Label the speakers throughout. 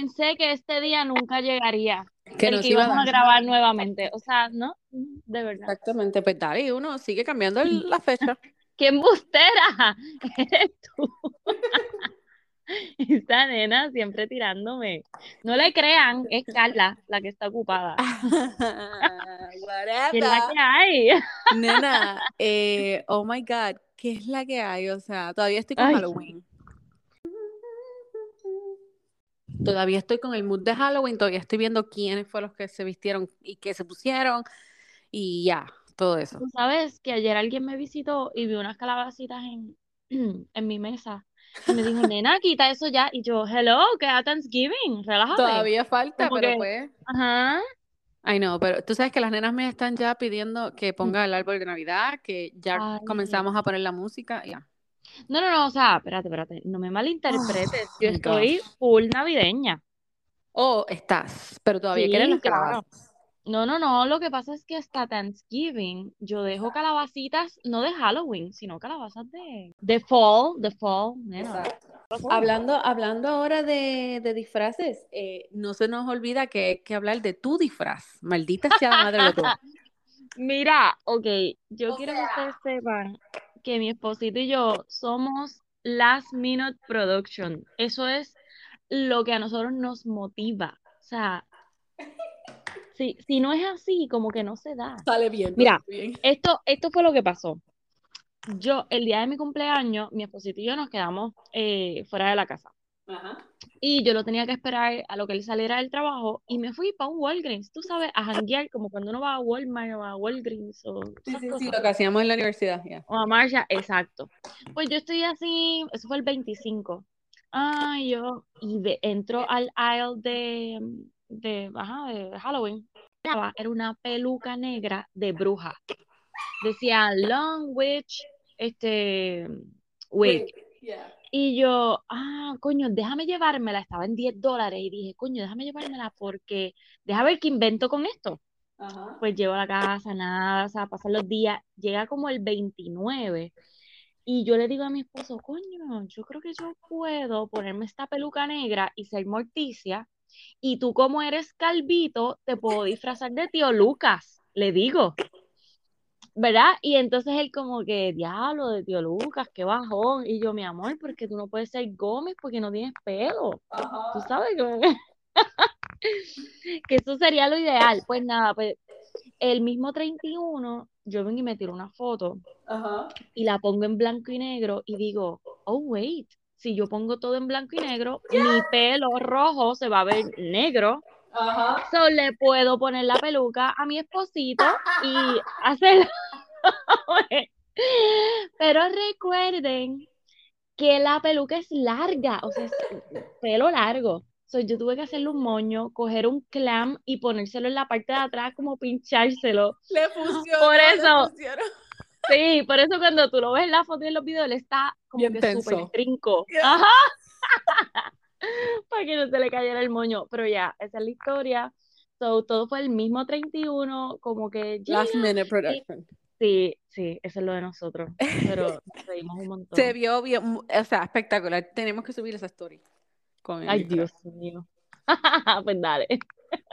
Speaker 1: pensé que este día nunca llegaría.
Speaker 2: Que nos
Speaker 1: que
Speaker 2: iba a
Speaker 1: íbamos a
Speaker 2: dar.
Speaker 1: grabar nuevamente. O sea, no, de verdad.
Speaker 2: Exactamente, pues dale, uno sigue cambiando el- la fecha.
Speaker 1: ¡Qué embustera! Eres tú. Esta nena siempre tirándome. No le crean, es Carla la que está ocupada. ¿Qué es la que hay?
Speaker 2: Nena, eh, oh my God, ¿qué es la que hay? O sea, todavía estoy con
Speaker 1: Ay.
Speaker 2: Halloween. Todavía estoy con el mood de Halloween, todavía estoy viendo quiénes fueron los que se vistieron y qué se pusieron y ya, todo eso.
Speaker 1: Tú sabes que ayer alguien me visitó y vi unas calabacitas en, en mi mesa. Y me dijo, nena, quita eso ya. Y yo, hello, que a Thanksgiving, relájate.
Speaker 2: Todavía falta,
Speaker 1: Como
Speaker 2: pero
Speaker 1: que-
Speaker 2: pues,
Speaker 1: Ajá.
Speaker 2: ay no, pero tú sabes que las nenas me están ya pidiendo que ponga el árbol de Navidad, que ya
Speaker 1: Ay.
Speaker 2: comenzamos a poner la música, ya.
Speaker 1: No, no, no, o sea, espérate, espérate, no me malinterpretes.
Speaker 2: Oh,
Speaker 1: Yo estoy full navideña.
Speaker 2: Oh, estás, pero todavía
Speaker 1: Sí,
Speaker 2: las
Speaker 1: claro.
Speaker 2: calabazas.
Speaker 1: No, no, no, lo que pasa es que hasta Thanksgiving yo dejo calabacitas, no de Halloween, sino calabazas de, de fall, de fall.
Speaker 2: Hablando, hablando ahora de, de disfraces, eh, no se nos olvida que hay que hablar de tu disfraz. Maldita sea la madre de todo.
Speaker 1: Mira, ok, yo
Speaker 2: O
Speaker 1: quiero que ustedes sepan que mi esposito y yo somos Last Minute Production. Eso es lo que a nosotros nos motiva. O sea, si, si no es así, como que no se da.
Speaker 2: Sale bien.
Speaker 1: Mira.
Speaker 2: bien.
Speaker 1: Esto, esto fue lo que pasó. Yo, el día de mi cumpleaños, mi esposito y yo nos quedamos eh, fuera de la casa.
Speaker 2: Ajá.
Speaker 1: Y yo lo tenía que esperar a lo que él saliera del trabajo y me fui para un Walgreens, tú sabes, a janguear, como cuando uno va a Walmart o a Walgreens o
Speaker 2: Sí,
Speaker 1: esas
Speaker 2: sí, sí,
Speaker 1: cosas.
Speaker 2: lo que hacíamos en la universidad, ya.
Speaker 1: O a Marcia, exacto. Pues yo estoy así, eso fue el 25. Ay, yo, y de, entro al aisle de, de, ajá, de Halloween. Era una peluca negra de bruja. Decía Long Witch, este, wig.
Speaker 2: Yeah.
Speaker 1: Y yo, ah, coño, déjame llevármela. Estaba en 10 dólares y dije, coño, déjame llevármela porque, deja ver qué invento con esto.
Speaker 2: Ajá.
Speaker 1: Pues llego a la casa, nada, o sea, pasan los días, llega como el 29 y yo le digo a mi esposo, coño, yo creo que yo puedo ponerme esta peluca negra y ser Morticia y tú como eres calvito, te puedo disfrazar de tío Lucas, le digo. ¿Verdad? Y entonces él como que, diablo, de tío Lucas, qué bajón. Y yo, mi amor, porque tú no puedes ser Gómez porque no tienes pelo. Tú
Speaker 2: Ajá.
Speaker 1: sabes como que, que eso sería lo ideal. Pues nada, pues el mismo 31, yo vengo y me tiro una foto
Speaker 2: Ajá.
Speaker 1: y la pongo en blanco y negro y digo, oh, wait, si yo pongo todo en blanco y negro, mi pelo rojo se va a ver negro.
Speaker 2: Ajá.
Speaker 1: So le puedo poner la peluca a mi esposito y hacer. Pero recuerden que la peluca es larga, o sea, es pelo largo. So, yo tuve que hacerle un moño, coger un clam y ponérselo en la parte de atrás, como pinchárselo.
Speaker 2: Le funcionó.
Speaker 1: Por
Speaker 2: le
Speaker 1: eso.
Speaker 2: funcionó.
Speaker 1: Sí, por eso cuando tú lo ves en la foto y en los videos, él está como
Speaker 2: Bien
Speaker 1: que súper trinco.
Speaker 2: Yeah.
Speaker 1: Ajá. Para que no se le cayera el moño. Pero ya, esa es la historia. So, todo fue el mismo 31, como que
Speaker 2: Last minute production.
Speaker 1: Sí, sí, eso es lo de nosotros. Pero nos reímos un montón.
Speaker 2: Se vio bien, o sea, espectacular. Tenemos que subir esa story. Con el
Speaker 1: Ay. Dios mío. Pues dale.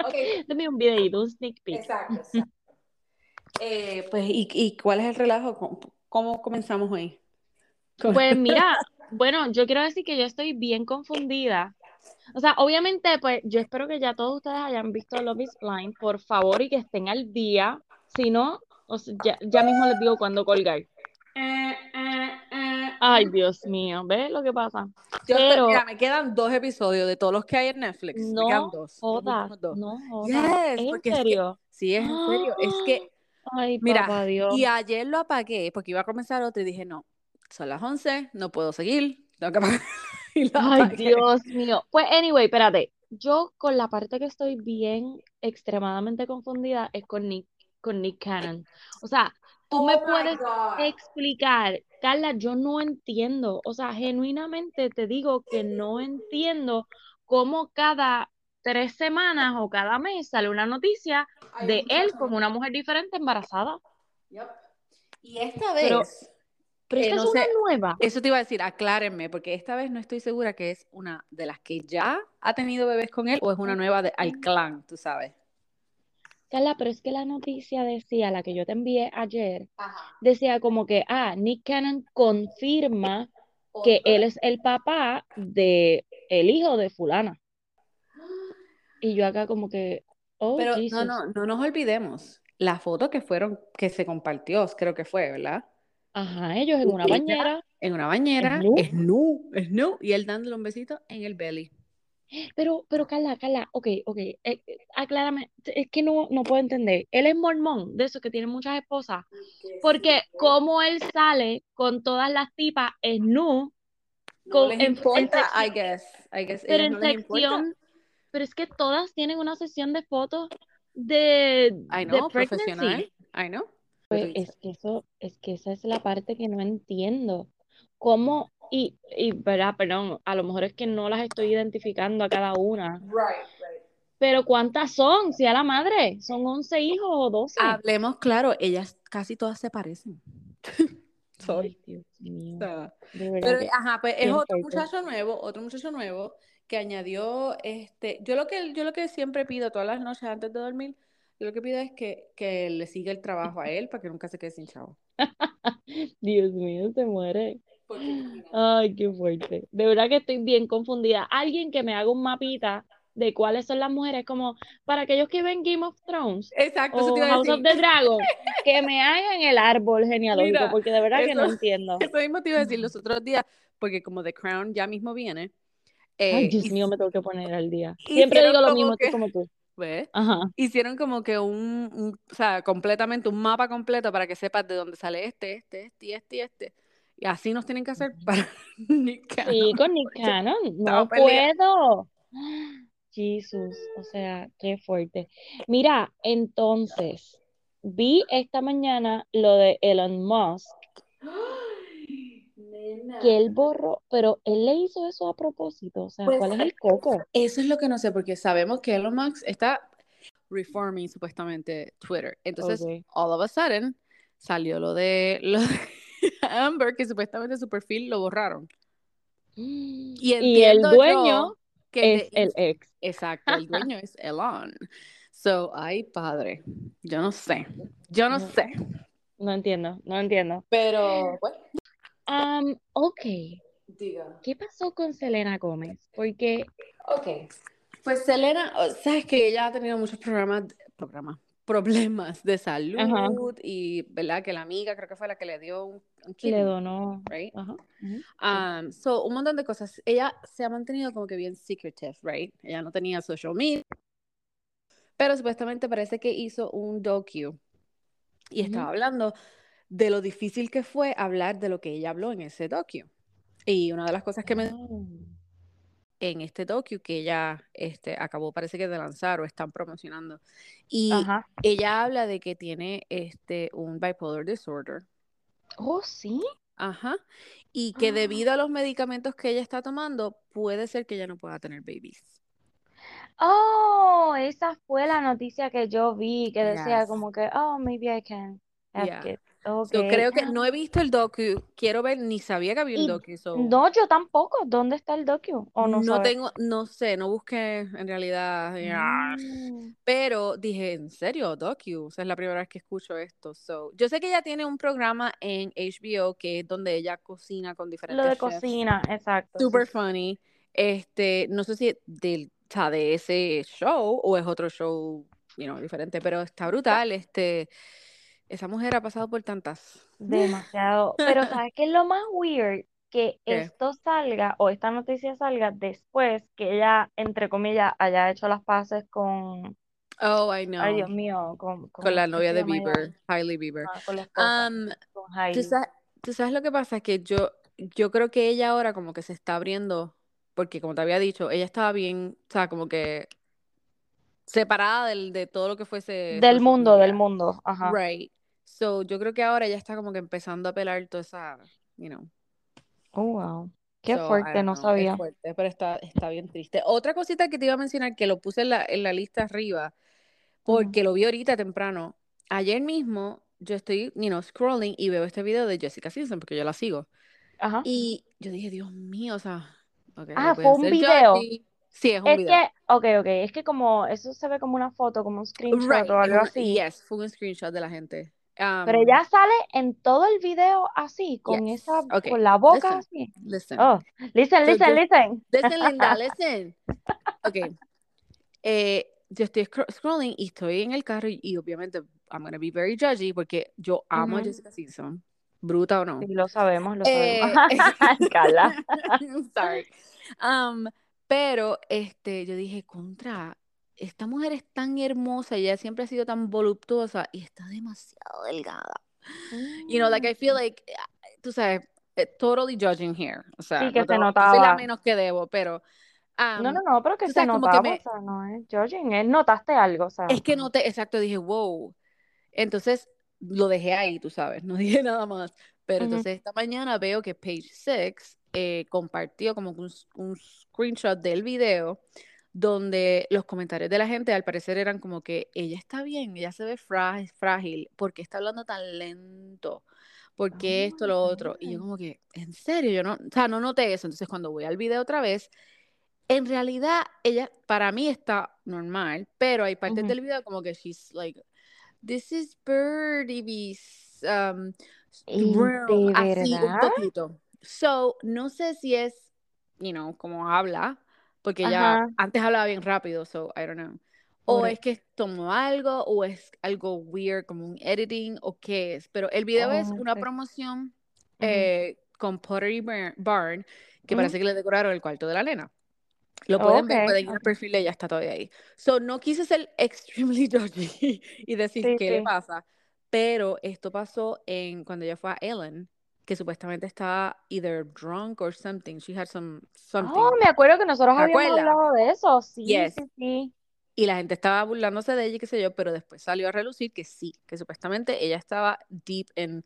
Speaker 2: Ok,
Speaker 1: Dame un videito, un sneak peek.
Speaker 2: exacto. exacto. Eh, pues, ¿y, y cuál es el relajo? ¿Cómo, cómo comenzamos hoy?
Speaker 1: Pues mira, bueno, yo quiero decir que yo estoy bien confundida. O sea, obviamente, pues yo espero que ya todos ustedes hayan visto Love is Blind, por favor, y que estén al día. Si no, o sea, ya, ya mismo les digo cuándo colgar.
Speaker 2: Eh, eh, eh.
Speaker 1: Ay, Dios mío, ¿ves lo que pasa?
Speaker 2: Yo
Speaker 1: pero-
Speaker 2: mira, me quedan dos episodios de todos los que hay en Netflix. me
Speaker 1: No
Speaker 2: quedan dos.
Speaker 1: Jodas,
Speaker 2: dos.
Speaker 1: no jodas.
Speaker 2: Yes,
Speaker 1: ¿Es en
Speaker 2: porque es que-
Speaker 1: serio?
Speaker 2: Sí, es en serio. Es que,
Speaker 1: Ay,
Speaker 2: Mira,
Speaker 1: papá Dios.
Speaker 2: y ayer lo apagué porque iba a comenzar otro y dije, no, son las 11, no puedo seguir, tengo que apagar.
Speaker 1: Ay,
Speaker 2: apagué.
Speaker 1: Dios mío. Pues, anyway, espérate. Yo con la parte que estoy bien extremadamente confundida es con Nick, con Nick Cannon. O sea, tú me
Speaker 2: Oh
Speaker 1: puedes
Speaker 2: God.
Speaker 1: explicar, Carla, yo no entiendo. O sea, genuinamente te digo que no entiendo cómo cada tres semanas o cada mes sale una noticia de él como una mujer diferente embarazada.
Speaker 2: Yep. Y esta vez
Speaker 1: Pero esta
Speaker 2: no
Speaker 1: es una
Speaker 2: sé,
Speaker 1: nueva.
Speaker 2: Eso te iba a decir, aclárenme, porque esta vez no estoy segura que es una de las que ya ha tenido bebés con él o es una nueva de, al clan, tú sabes.
Speaker 1: Carla, pero es que la noticia decía, la que yo te envié ayer,
Speaker 2: Ajá.
Speaker 1: decía como que, ah, Nick Cannon confirma que él es el papá de el hijo de fulana. Y yo acá como que, oh,
Speaker 2: Pero no,
Speaker 1: Jesus.
Speaker 2: no, no nos olvidemos, la foto que fueron, que se compartió, creo que fue, ¿verdad?
Speaker 1: Ajá, ellos en una bañera.
Speaker 2: En una bañera, es nu, es nu, y él dándole un besito en el belly.
Speaker 1: Pero, pero Carla, Carla, ok, ok, eh, eh, aclárame, es que no, no puedo entender. Él es mormón, de esos que tienen muchas esposas, porque como él sale con todas las tipas es nu,
Speaker 2: No
Speaker 1: en- en
Speaker 2: I guess, I guess,
Speaker 1: pero en
Speaker 2: no
Speaker 1: sección, pero es que todas tienen una sesión de fotos de,
Speaker 2: I
Speaker 1: de
Speaker 2: know,
Speaker 1: pregnancy.
Speaker 2: profesional, I know.
Speaker 1: Pues es que eso, es que esa es la parte que no entiendo. ¿Cómo? Y, y, ¿verdad? Perdón, a lo mejor es que no las estoy identificando a cada una.
Speaker 2: Right, right.
Speaker 1: Pero ¿cuántas son? Si a la madre, son 11 hijos o 12.
Speaker 2: Hablemos claro, ellas casi todas se parecen. Sorry.
Speaker 1: Ay, Dios mío.
Speaker 2: O sea, Pero, ajá, pues es otro
Speaker 1: fuerte.
Speaker 2: muchacho nuevo, otro muchacho nuevo que añadió, este, yo lo que, yo lo que siempre pido todas las noches antes de dormir, yo lo que pido es que, que le siga el trabajo a él para que nunca se quede sin chavo.
Speaker 1: Dios mío, se muere.
Speaker 2: Porque.
Speaker 1: Ay, qué fuerte. De verdad que estoy bien confundida. Alguien que me haga un mapita de cuáles son las mujeres, como para aquellos que ven Game of Thrones
Speaker 2: Exacto, eso
Speaker 1: o House of the Dragon, que me hagan el árbol genealógico,
Speaker 2: Mira,
Speaker 1: porque de verdad que no
Speaker 2: eso-
Speaker 1: entiendo.
Speaker 2: Eso mismo te iba a decir los otros días, porque como The Crown ya mismo viene,
Speaker 1: Ay,
Speaker 2: eh,
Speaker 1: Dios
Speaker 2: y-
Speaker 1: mío, me tengo que poner al día. Siempre digo lo mismo,
Speaker 2: que-
Speaker 1: como tú.
Speaker 2: ¿ves?
Speaker 1: Ajá.
Speaker 2: Hicieron como que un, un- o sea, completamente un mapa completo para que sepas de dónde sale este, este, este y este y este. Y así nos tienen que hacer para Nick
Speaker 1: Sí, con Nick Cannon, no puedo. Jesús, o sea, qué fuerte. Mira, entonces, vi esta mañana lo de Elon Musk, que él borró, pero él le hizo eso a propósito, o sea,
Speaker 2: Pues,
Speaker 1: ¿cuál es el coco?
Speaker 2: Eso es lo que no sé, porque sabemos que Elon Musk está reforming supuestamente Twitter. Entonces, all of a sudden, salió lo de, lo de Amber, que supuestamente su perfil lo borraron. Y,
Speaker 1: Y el dueño
Speaker 2: que
Speaker 1: es
Speaker 2: de
Speaker 1: el ex.
Speaker 2: Exacto, el dueño es Elon. So, ay, padre, yo no sé, yo no
Speaker 1: No.
Speaker 2: sé,
Speaker 1: No entiendo, no entiendo.
Speaker 2: pero, bueno,
Speaker 1: Am, ok,
Speaker 2: diga.
Speaker 1: ¿qué pasó con Selena Gómez? Porque,
Speaker 2: Ok, pues Selena, sabes que ella ha tenido muchos programas, programas, problemas de salud y, ¿verdad? Que la amiga creo que fue la que le dio un, un
Speaker 1: le
Speaker 2: kidney,
Speaker 1: donó.
Speaker 2: right?
Speaker 1: Ajá.
Speaker 2: Um, so, un montón de cosas. Ella se ha mantenido como que bien secretive, right? Ella no tenía social media, pero supuestamente parece que hizo un docu y estaba hablando de lo difícil que fue hablar de lo que ella habló en ese docu. Y una de las cosas que me
Speaker 1: Oh.
Speaker 2: En este docu que ella este, acabó, parece que de lanzar o están promocionando. Y
Speaker 1: Ajá.
Speaker 2: ella habla de que tiene este, un bipolar disorder.
Speaker 1: Oh, sí.
Speaker 2: Ajá. Y que
Speaker 1: Ah.
Speaker 2: debido a los medicamentos que ella está tomando, puede ser que ella no pueda tener babies.
Speaker 1: Oh, esa fue la noticia que yo vi que decía
Speaker 2: Yes.
Speaker 1: como que, oh, maybe I can have
Speaker 2: Yeah.
Speaker 1: kids. Okay.
Speaker 2: creo que no he visto el docu, quiero ver, ni sabía que había un docu, so
Speaker 1: No, yo tampoco. ¿Dónde está el docu? ¿O no
Speaker 2: no tengo, no sé, no busqué en realidad.
Speaker 1: Mm.
Speaker 2: pero dije, ¿en serio, docu? O sea, es la primera vez que escucho esto. So, yo sé que ella tiene un programa en HBO que es donde ella cocina con
Speaker 1: Lo
Speaker 2: diferentes
Speaker 1: de
Speaker 2: chefs.
Speaker 1: cocina, exacto.
Speaker 2: Super
Speaker 1: sí.
Speaker 2: funny. Este, no sé si del, de ese show o es otro show, you know, diferente, pero está brutal. Este, esa mujer ha pasado por tantas.
Speaker 1: Demasiado. Pero ¿sabes qué es lo más weird? Que
Speaker 2: ¿Qué?
Speaker 1: esto salga o esta noticia salga después que ella, entre comillas, haya hecho las paces con,
Speaker 2: Oh, I
Speaker 1: ay
Speaker 2: know.
Speaker 1: Dios mío, con,
Speaker 2: Con
Speaker 1: ¿cómo
Speaker 2: la novia de? Bieber, Hailey Bieber.
Speaker 1: Ah, con la esposa,
Speaker 2: Um,
Speaker 1: con
Speaker 2: ¿tú
Speaker 1: Hailey.
Speaker 2: sabes, tú sabes lo que pasa? Que yo, yo creo que ella ahora como que se está abriendo, porque como te había dicho, ella estaba bien, o sea, como que separada del, de todo lo que fuese
Speaker 1: Del mundo, del
Speaker 2: media.
Speaker 1: mundo, ajá.
Speaker 2: Right. So, yo creo que ahora ella está como que empezando a pelar toda esa, you know.
Speaker 1: Oh, wow. Qué
Speaker 2: So,
Speaker 1: fuerte,
Speaker 2: don't
Speaker 1: no
Speaker 2: know, es
Speaker 1: sabía.
Speaker 2: fuerte, pero está, está bien triste. Otra cosita que te iba a mencionar, que lo puse en la, en la lista arriba, porque lo vi ahorita temprano. Ayer mismo, yo estoy, you know, scrolling y veo este video de Jessica Simpson porque yo la sigo.
Speaker 1: Ajá.
Speaker 2: Y yo dije, Dios mío, o sea, ok,
Speaker 1: Ah, fue un video.
Speaker 2: judgy. Sí, es un
Speaker 1: Es
Speaker 2: video.
Speaker 1: que, ok, ok, es que como eso se ve como una foto, como un screenshot
Speaker 2: Right,
Speaker 1: o algo así.
Speaker 2: yes, fue un screenshot de la gente.
Speaker 1: Pero
Speaker 2: Um,
Speaker 1: ella sale en todo el video así, con
Speaker 2: yes,
Speaker 1: esa,
Speaker 2: okay,
Speaker 1: con la boca
Speaker 2: listen,
Speaker 1: así.
Speaker 2: listen.
Speaker 1: Oh, listen,
Speaker 2: So
Speaker 1: listen,
Speaker 2: yo-
Speaker 1: listen.
Speaker 2: Listen, Linda, listen. Ok. Eh, yo estoy scro- scrolling y estoy en el carro y, y obviamente I'm gonna be very judgy porque yo amo a. Jessica Simpson, bruta o no.
Speaker 1: Sí, lo sabemos, lo
Speaker 2: Eh,
Speaker 1: sabemos. Carla.
Speaker 2: Sorry. Um, pero este, yo dije, contra, esta mujer es tan hermosa, ella siempre ha sido tan voluptuosa y está demasiado delgada. You know, like I feel like, eh, tú sabes, eh, totally judging here. O sea,
Speaker 1: Sí, que
Speaker 2: no
Speaker 1: se
Speaker 2: tengo- no soy la
Speaker 1: notaba.
Speaker 2: menos que debo, pero
Speaker 1: No,
Speaker 2: um,
Speaker 1: no, no, pero que se
Speaker 2: sabes, como que
Speaker 1: notaba,
Speaker 2: me-
Speaker 1: o sea, no es judging, es notaste algo, o sea.
Speaker 2: es que no te, exacto, dije, wow. Entonces lo dejé ahí, tú sabes, no dije nada más. Pero
Speaker 1: Ujú.
Speaker 2: entonces esta mañana veo que Page Six eh, compartió como un, un screenshot del video donde los comentarios de la gente al parecer eran como que ella está bien, ella se ve frágil, frágil, ¿por qué está hablando tan lento? ¿Por qué esto, lo otro? Y yo
Speaker 1: ok.
Speaker 2: como que, en serio, yo no, o sea, no noté eso. Entonces cuando voy al video otra vez, en realidad ella para mí está normal, pero hay partes del video como que she's like, this is Birdie Bees, um,
Speaker 1: ¿Y
Speaker 2: room",
Speaker 1: de
Speaker 2: así un
Speaker 1: verdad?
Speaker 2: poquito. So, no sé si es, you know, como habla, porque
Speaker 1: Ajá.
Speaker 2: antes hablaba bien rápido, so I don't know. O
Speaker 1: Por-
Speaker 2: es que tomó algo, o es algo weird, como un editing, o qué es. Pero el video es
Speaker 1: Oh,
Speaker 2: una promoción eh, con Pottery Bar- Barn, que parece que le decoraron el cuarto de la nena. Lo
Speaker 1: Oh,
Speaker 2: pueden ver, pueden ir al perfil de ella, está todavía ahí. So, no quise ser extremely judgy y decir
Speaker 1: Sí,
Speaker 2: qué le pasa, pero esto pasó en cuando ella fue a Ellen, que supuestamente estaba either drunk or something. She had some something.
Speaker 1: Oh, me acuerdo que nosotros
Speaker 2: ¿Te
Speaker 1: habíamos
Speaker 2: acuerdas?
Speaker 1: hablado de eso. Sí,
Speaker 2: Yes.
Speaker 1: sí, sí.
Speaker 2: Y la gente estaba burlándose de ella y qué sé yo, pero después salió a relucir que sí, que supuestamente ella estaba deep en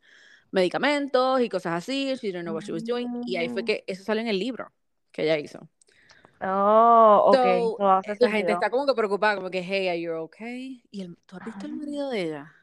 Speaker 2: medicamentos y cosas así, she didn't know what she was doing, y ahí fue
Speaker 1: Mm.
Speaker 2: que eso salió en el libro que ella hizo.
Speaker 1: Oh, ok.
Speaker 2: So, la gente está como que preocupada, como que, hey, are you okay? Y el, ¿tú has visto el
Speaker 1: Ah.
Speaker 2: marido de ella?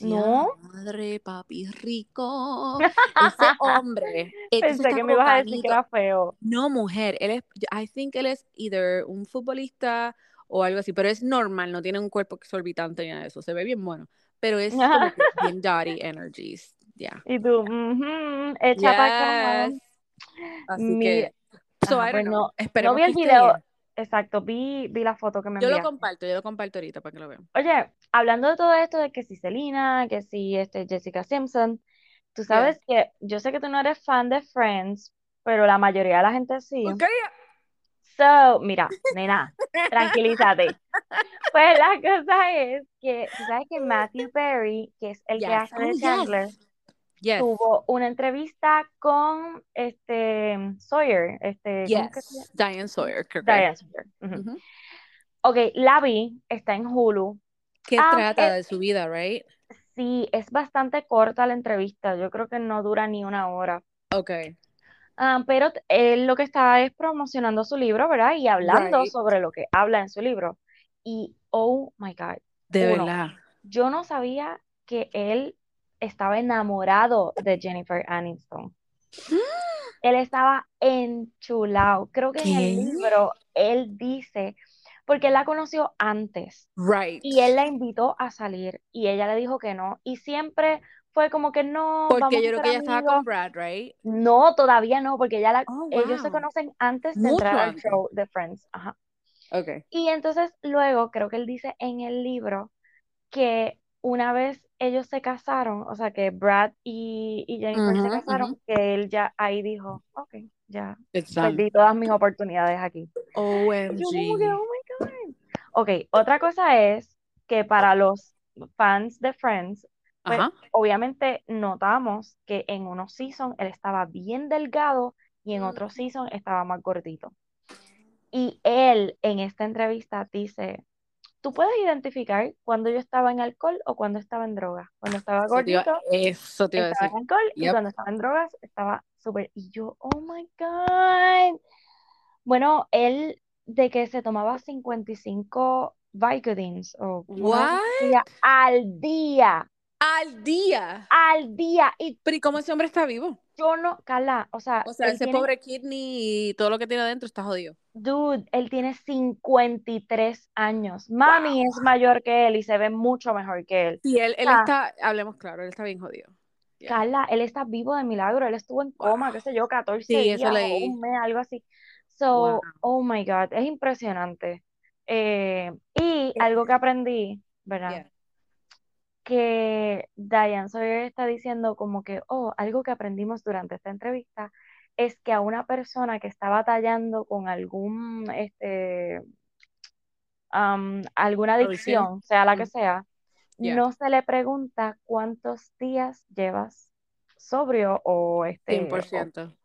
Speaker 1: No.
Speaker 2: madre, papi rico. Ese hombre, entonces
Speaker 1: Pensé que me ibas a decir que era feo.
Speaker 2: No, mujer, él es, I think él es either un futbolista o algo así, pero es normal, no tiene un cuerpo exorbitante ni nada de eso, se ve bien bueno, pero es como que bien daddy energies, ya.
Speaker 1: Y tú, ujú, echa para acá.
Speaker 2: Así que, so
Speaker 1: ah,
Speaker 2: I
Speaker 1: pues
Speaker 2: don't know,
Speaker 1: no, no
Speaker 2: esperemos
Speaker 1: vi
Speaker 2: que
Speaker 1: el
Speaker 2: esté
Speaker 1: video.
Speaker 2: bien.
Speaker 1: Exacto, vi, vi la foto que me
Speaker 2: Yo lo
Speaker 1: enviaste.
Speaker 2: comparto, yo lo comparto ahorita para que lo vean.
Speaker 1: Oye, hablando de todo esto de que si Selena, que si este Jessica Simpson, tú
Speaker 2: Yeah.
Speaker 1: sabes que yo sé que tú no eres fan de Friends, pero la mayoría de la gente sí. So, mira, nena, tranquilízate. Pues la cosa es que tú sabes que Matthew Perry, que es el que hace de
Speaker 2: Oh.
Speaker 1: Chandler,
Speaker 2: Yes.
Speaker 1: Tuvo una entrevista con este Sawyer, este.
Speaker 2: Yes. Diane Sawyer, que.
Speaker 1: Diane Sawyer. Ok, la vi, está en Hulu.
Speaker 2: ¿Qué trata de su vida, right?
Speaker 1: Sí, es bastante corta la entrevista, yo creo que no dura ni una hora.
Speaker 2: Okay.
Speaker 1: Ah, pero él lo que está es promocionando su libro, ¿verdad? Y hablando
Speaker 2: Right.
Speaker 1: sobre lo que habla en su libro. Y, oh my God,
Speaker 2: De
Speaker 1: uno,
Speaker 2: verdad.
Speaker 1: yo no sabía que él estaba enamorado de Jennifer Aniston. Él estaba enchulado. Creo que en el libro él dice, porque él la conoció antes.
Speaker 2: Right.
Speaker 1: Y él la invitó a salir y ella le dijo que no. Y siempre fue como que no,
Speaker 2: Porque yo creo que ella estaba con Brad, right?
Speaker 1: No, todavía no, porque ya la,
Speaker 2: Oh,
Speaker 1: ellos se conocen antes de
Speaker 2: Mucho
Speaker 1: entrar al show de Friends. Ajá.
Speaker 2: Okay.
Speaker 1: Y entonces luego creo que él dice en el libro que una vez ellos se casaron, o sea que Brad y, y Jennifer se casaron, que él ya ahí dijo, ok, ya
Speaker 2: done.
Speaker 1: perdí todas mis oportunidades aquí. Y yo como que,
Speaker 2: OMG.
Speaker 1: oh my God. Ok, otra cosa es que para los fans de Friends, pues obviamente notamos que en unos seasons él estaba bien delgado y en otros seasons estaba más gordito. Y él en esta entrevista dice, tú puedes identificar cuando yo estaba en alcohol o cuando estaba en drogas. Cuando estaba
Speaker 2: Eso te iba,
Speaker 1: gordito,
Speaker 2: eso te iba a
Speaker 1: estaba
Speaker 2: decir.
Speaker 1: en alcohol y cuando estaba en drogas estaba súper... Y yo, oh my God. Bueno, él de que se tomaba 55 Vicodins o así al día.
Speaker 2: Al día.
Speaker 1: Al día. Y
Speaker 2: Pero ¿y cómo ese hombre está vivo?
Speaker 1: yo no, Carla, o sea,
Speaker 2: O sea, ese
Speaker 1: tiene-
Speaker 2: pobre kidney y todo lo que tiene adentro está jodido.
Speaker 1: dude, él tiene 53 años. Mami es mayor que él y se ve mucho mejor que él.
Speaker 2: Sí, él, él
Speaker 1: Ah.
Speaker 2: está, hablemos claro, él está bien jodido. Yeah.
Speaker 1: Carla, él está vivo de milagro, él estuvo en coma, qué sé yo, 14
Speaker 2: Sí, eso
Speaker 1: días o un mes, algo así. So,
Speaker 2: Wow.
Speaker 1: oh my God, es impresionante. Eh, y algo que aprendí, ¿verdad?
Speaker 2: Yeah.
Speaker 1: Que Diane Sawyer está diciendo como que, oh, algo que aprendimos durante esta entrevista es que a una persona que está batallando con algún, este, alguna
Speaker 2: Adicción.
Speaker 1: sea la que
Speaker 2: Mm.
Speaker 1: sea,
Speaker 2: Yeah.
Speaker 1: no se le pregunta cuántos días llevas sobrio o este, o-
Speaker 2: 100%.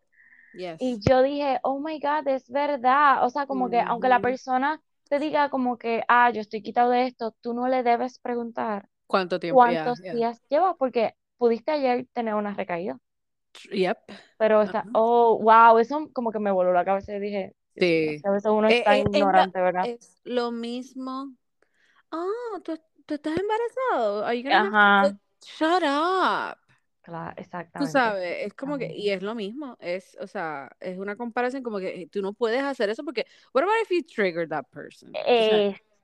Speaker 2: Yes.
Speaker 1: y yo dije, oh my God, es verdad. O sea, como que aunque la
Speaker 2: Ujú.
Speaker 1: persona te diga como que, ah, yo estoy quitado de esto, tú no le debes preguntar
Speaker 2: ¿Cuánto tiempo? Yeah,
Speaker 1: cuántos
Speaker 2: yeah.
Speaker 1: días llevas, porque pudiste ayer tener una recaída.
Speaker 2: Yep.
Speaker 1: Pero está,
Speaker 2: Ajá.
Speaker 1: oh, wow, eso como que me voló la cabeza y dije,
Speaker 2: Sí.
Speaker 1: a veces uno
Speaker 2: Eh,
Speaker 1: está
Speaker 2: eh, la-
Speaker 1: ignorante, ¿verdad?
Speaker 2: Es lo mismo. Ah, ¿tú, tú estás embarazado. Are you gonna have
Speaker 1: Ajá?
Speaker 2: Shut up.
Speaker 1: claro,
Speaker 2: Tú
Speaker 1: exactamente.
Speaker 2: sabes, es como que, y es lo mismo, es, o sea, es una comparación como que tú no puedes hacer eso porque, what about if you trigger that person? Tú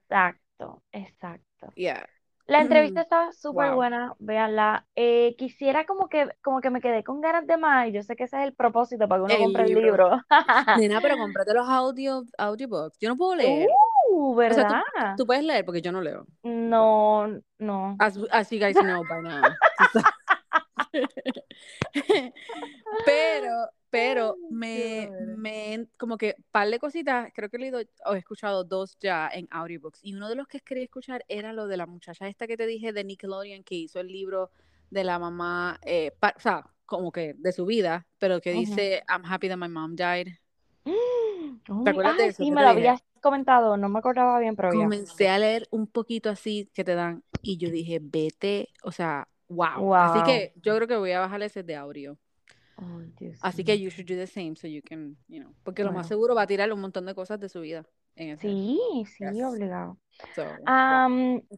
Speaker 1: Exacto, exacto.
Speaker 2: yeah.
Speaker 1: La entrevista está súper
Speaker 2: Wow.
Speaker 1: buena, véanla. Eh, quisiera como que, como que me quedé con ganas de más, y yo sé que ese es el propósito para que uno
Speaker 2: El
Speaker 1: compre el
Speaker 2: libro.
Speaker 1: libro.
Speaker 2: Nena, pero cómprate los audio, audiobooks. Yo no puedo leer.
Speaker 1: Uh,
Speaker 2: O sea, tú,
Speaker 1: ¿verdad?
Speaker 2: tú puedes leer porque yo no leo.
Speaker 1: No, no.
Speaker 2: As, as you guys know by now. Pero, pero me, me, como que par de cositas, creo que he leído o he escuchado dos ya en audiobooks. Y uno de los que quería escuchar era lo de la muchacha esta que te dije de Nickelodeon que hizo el libro de la mamá, eh, pa- o sea, como que de su vida, pero que dice I'm happy that my mom died.
Speaker 1: Oh
Speaker 2: ¿Te acuerdas de eso
Speaker 1: sí, me lo habías comentado, no me acordaba bien, pero ya.
Speaker 2: Comencé a leer un poquito así que te dan y yo dije, vete, o sea, wow. Así
Speaker 1: Wow.
Speaker 2: que yo creo que voy a bajar ese de audio.
Speaker 1: Oh,
Speaker 2: Así que you should do the same so you can, you know, porque lo más seguro va a tirar un montón de cosas de su vida en ese.
Speaker 1: Sí, sí,
Speaker 2: Yes.
Speaker 1: obligado.
Speaker 2: So,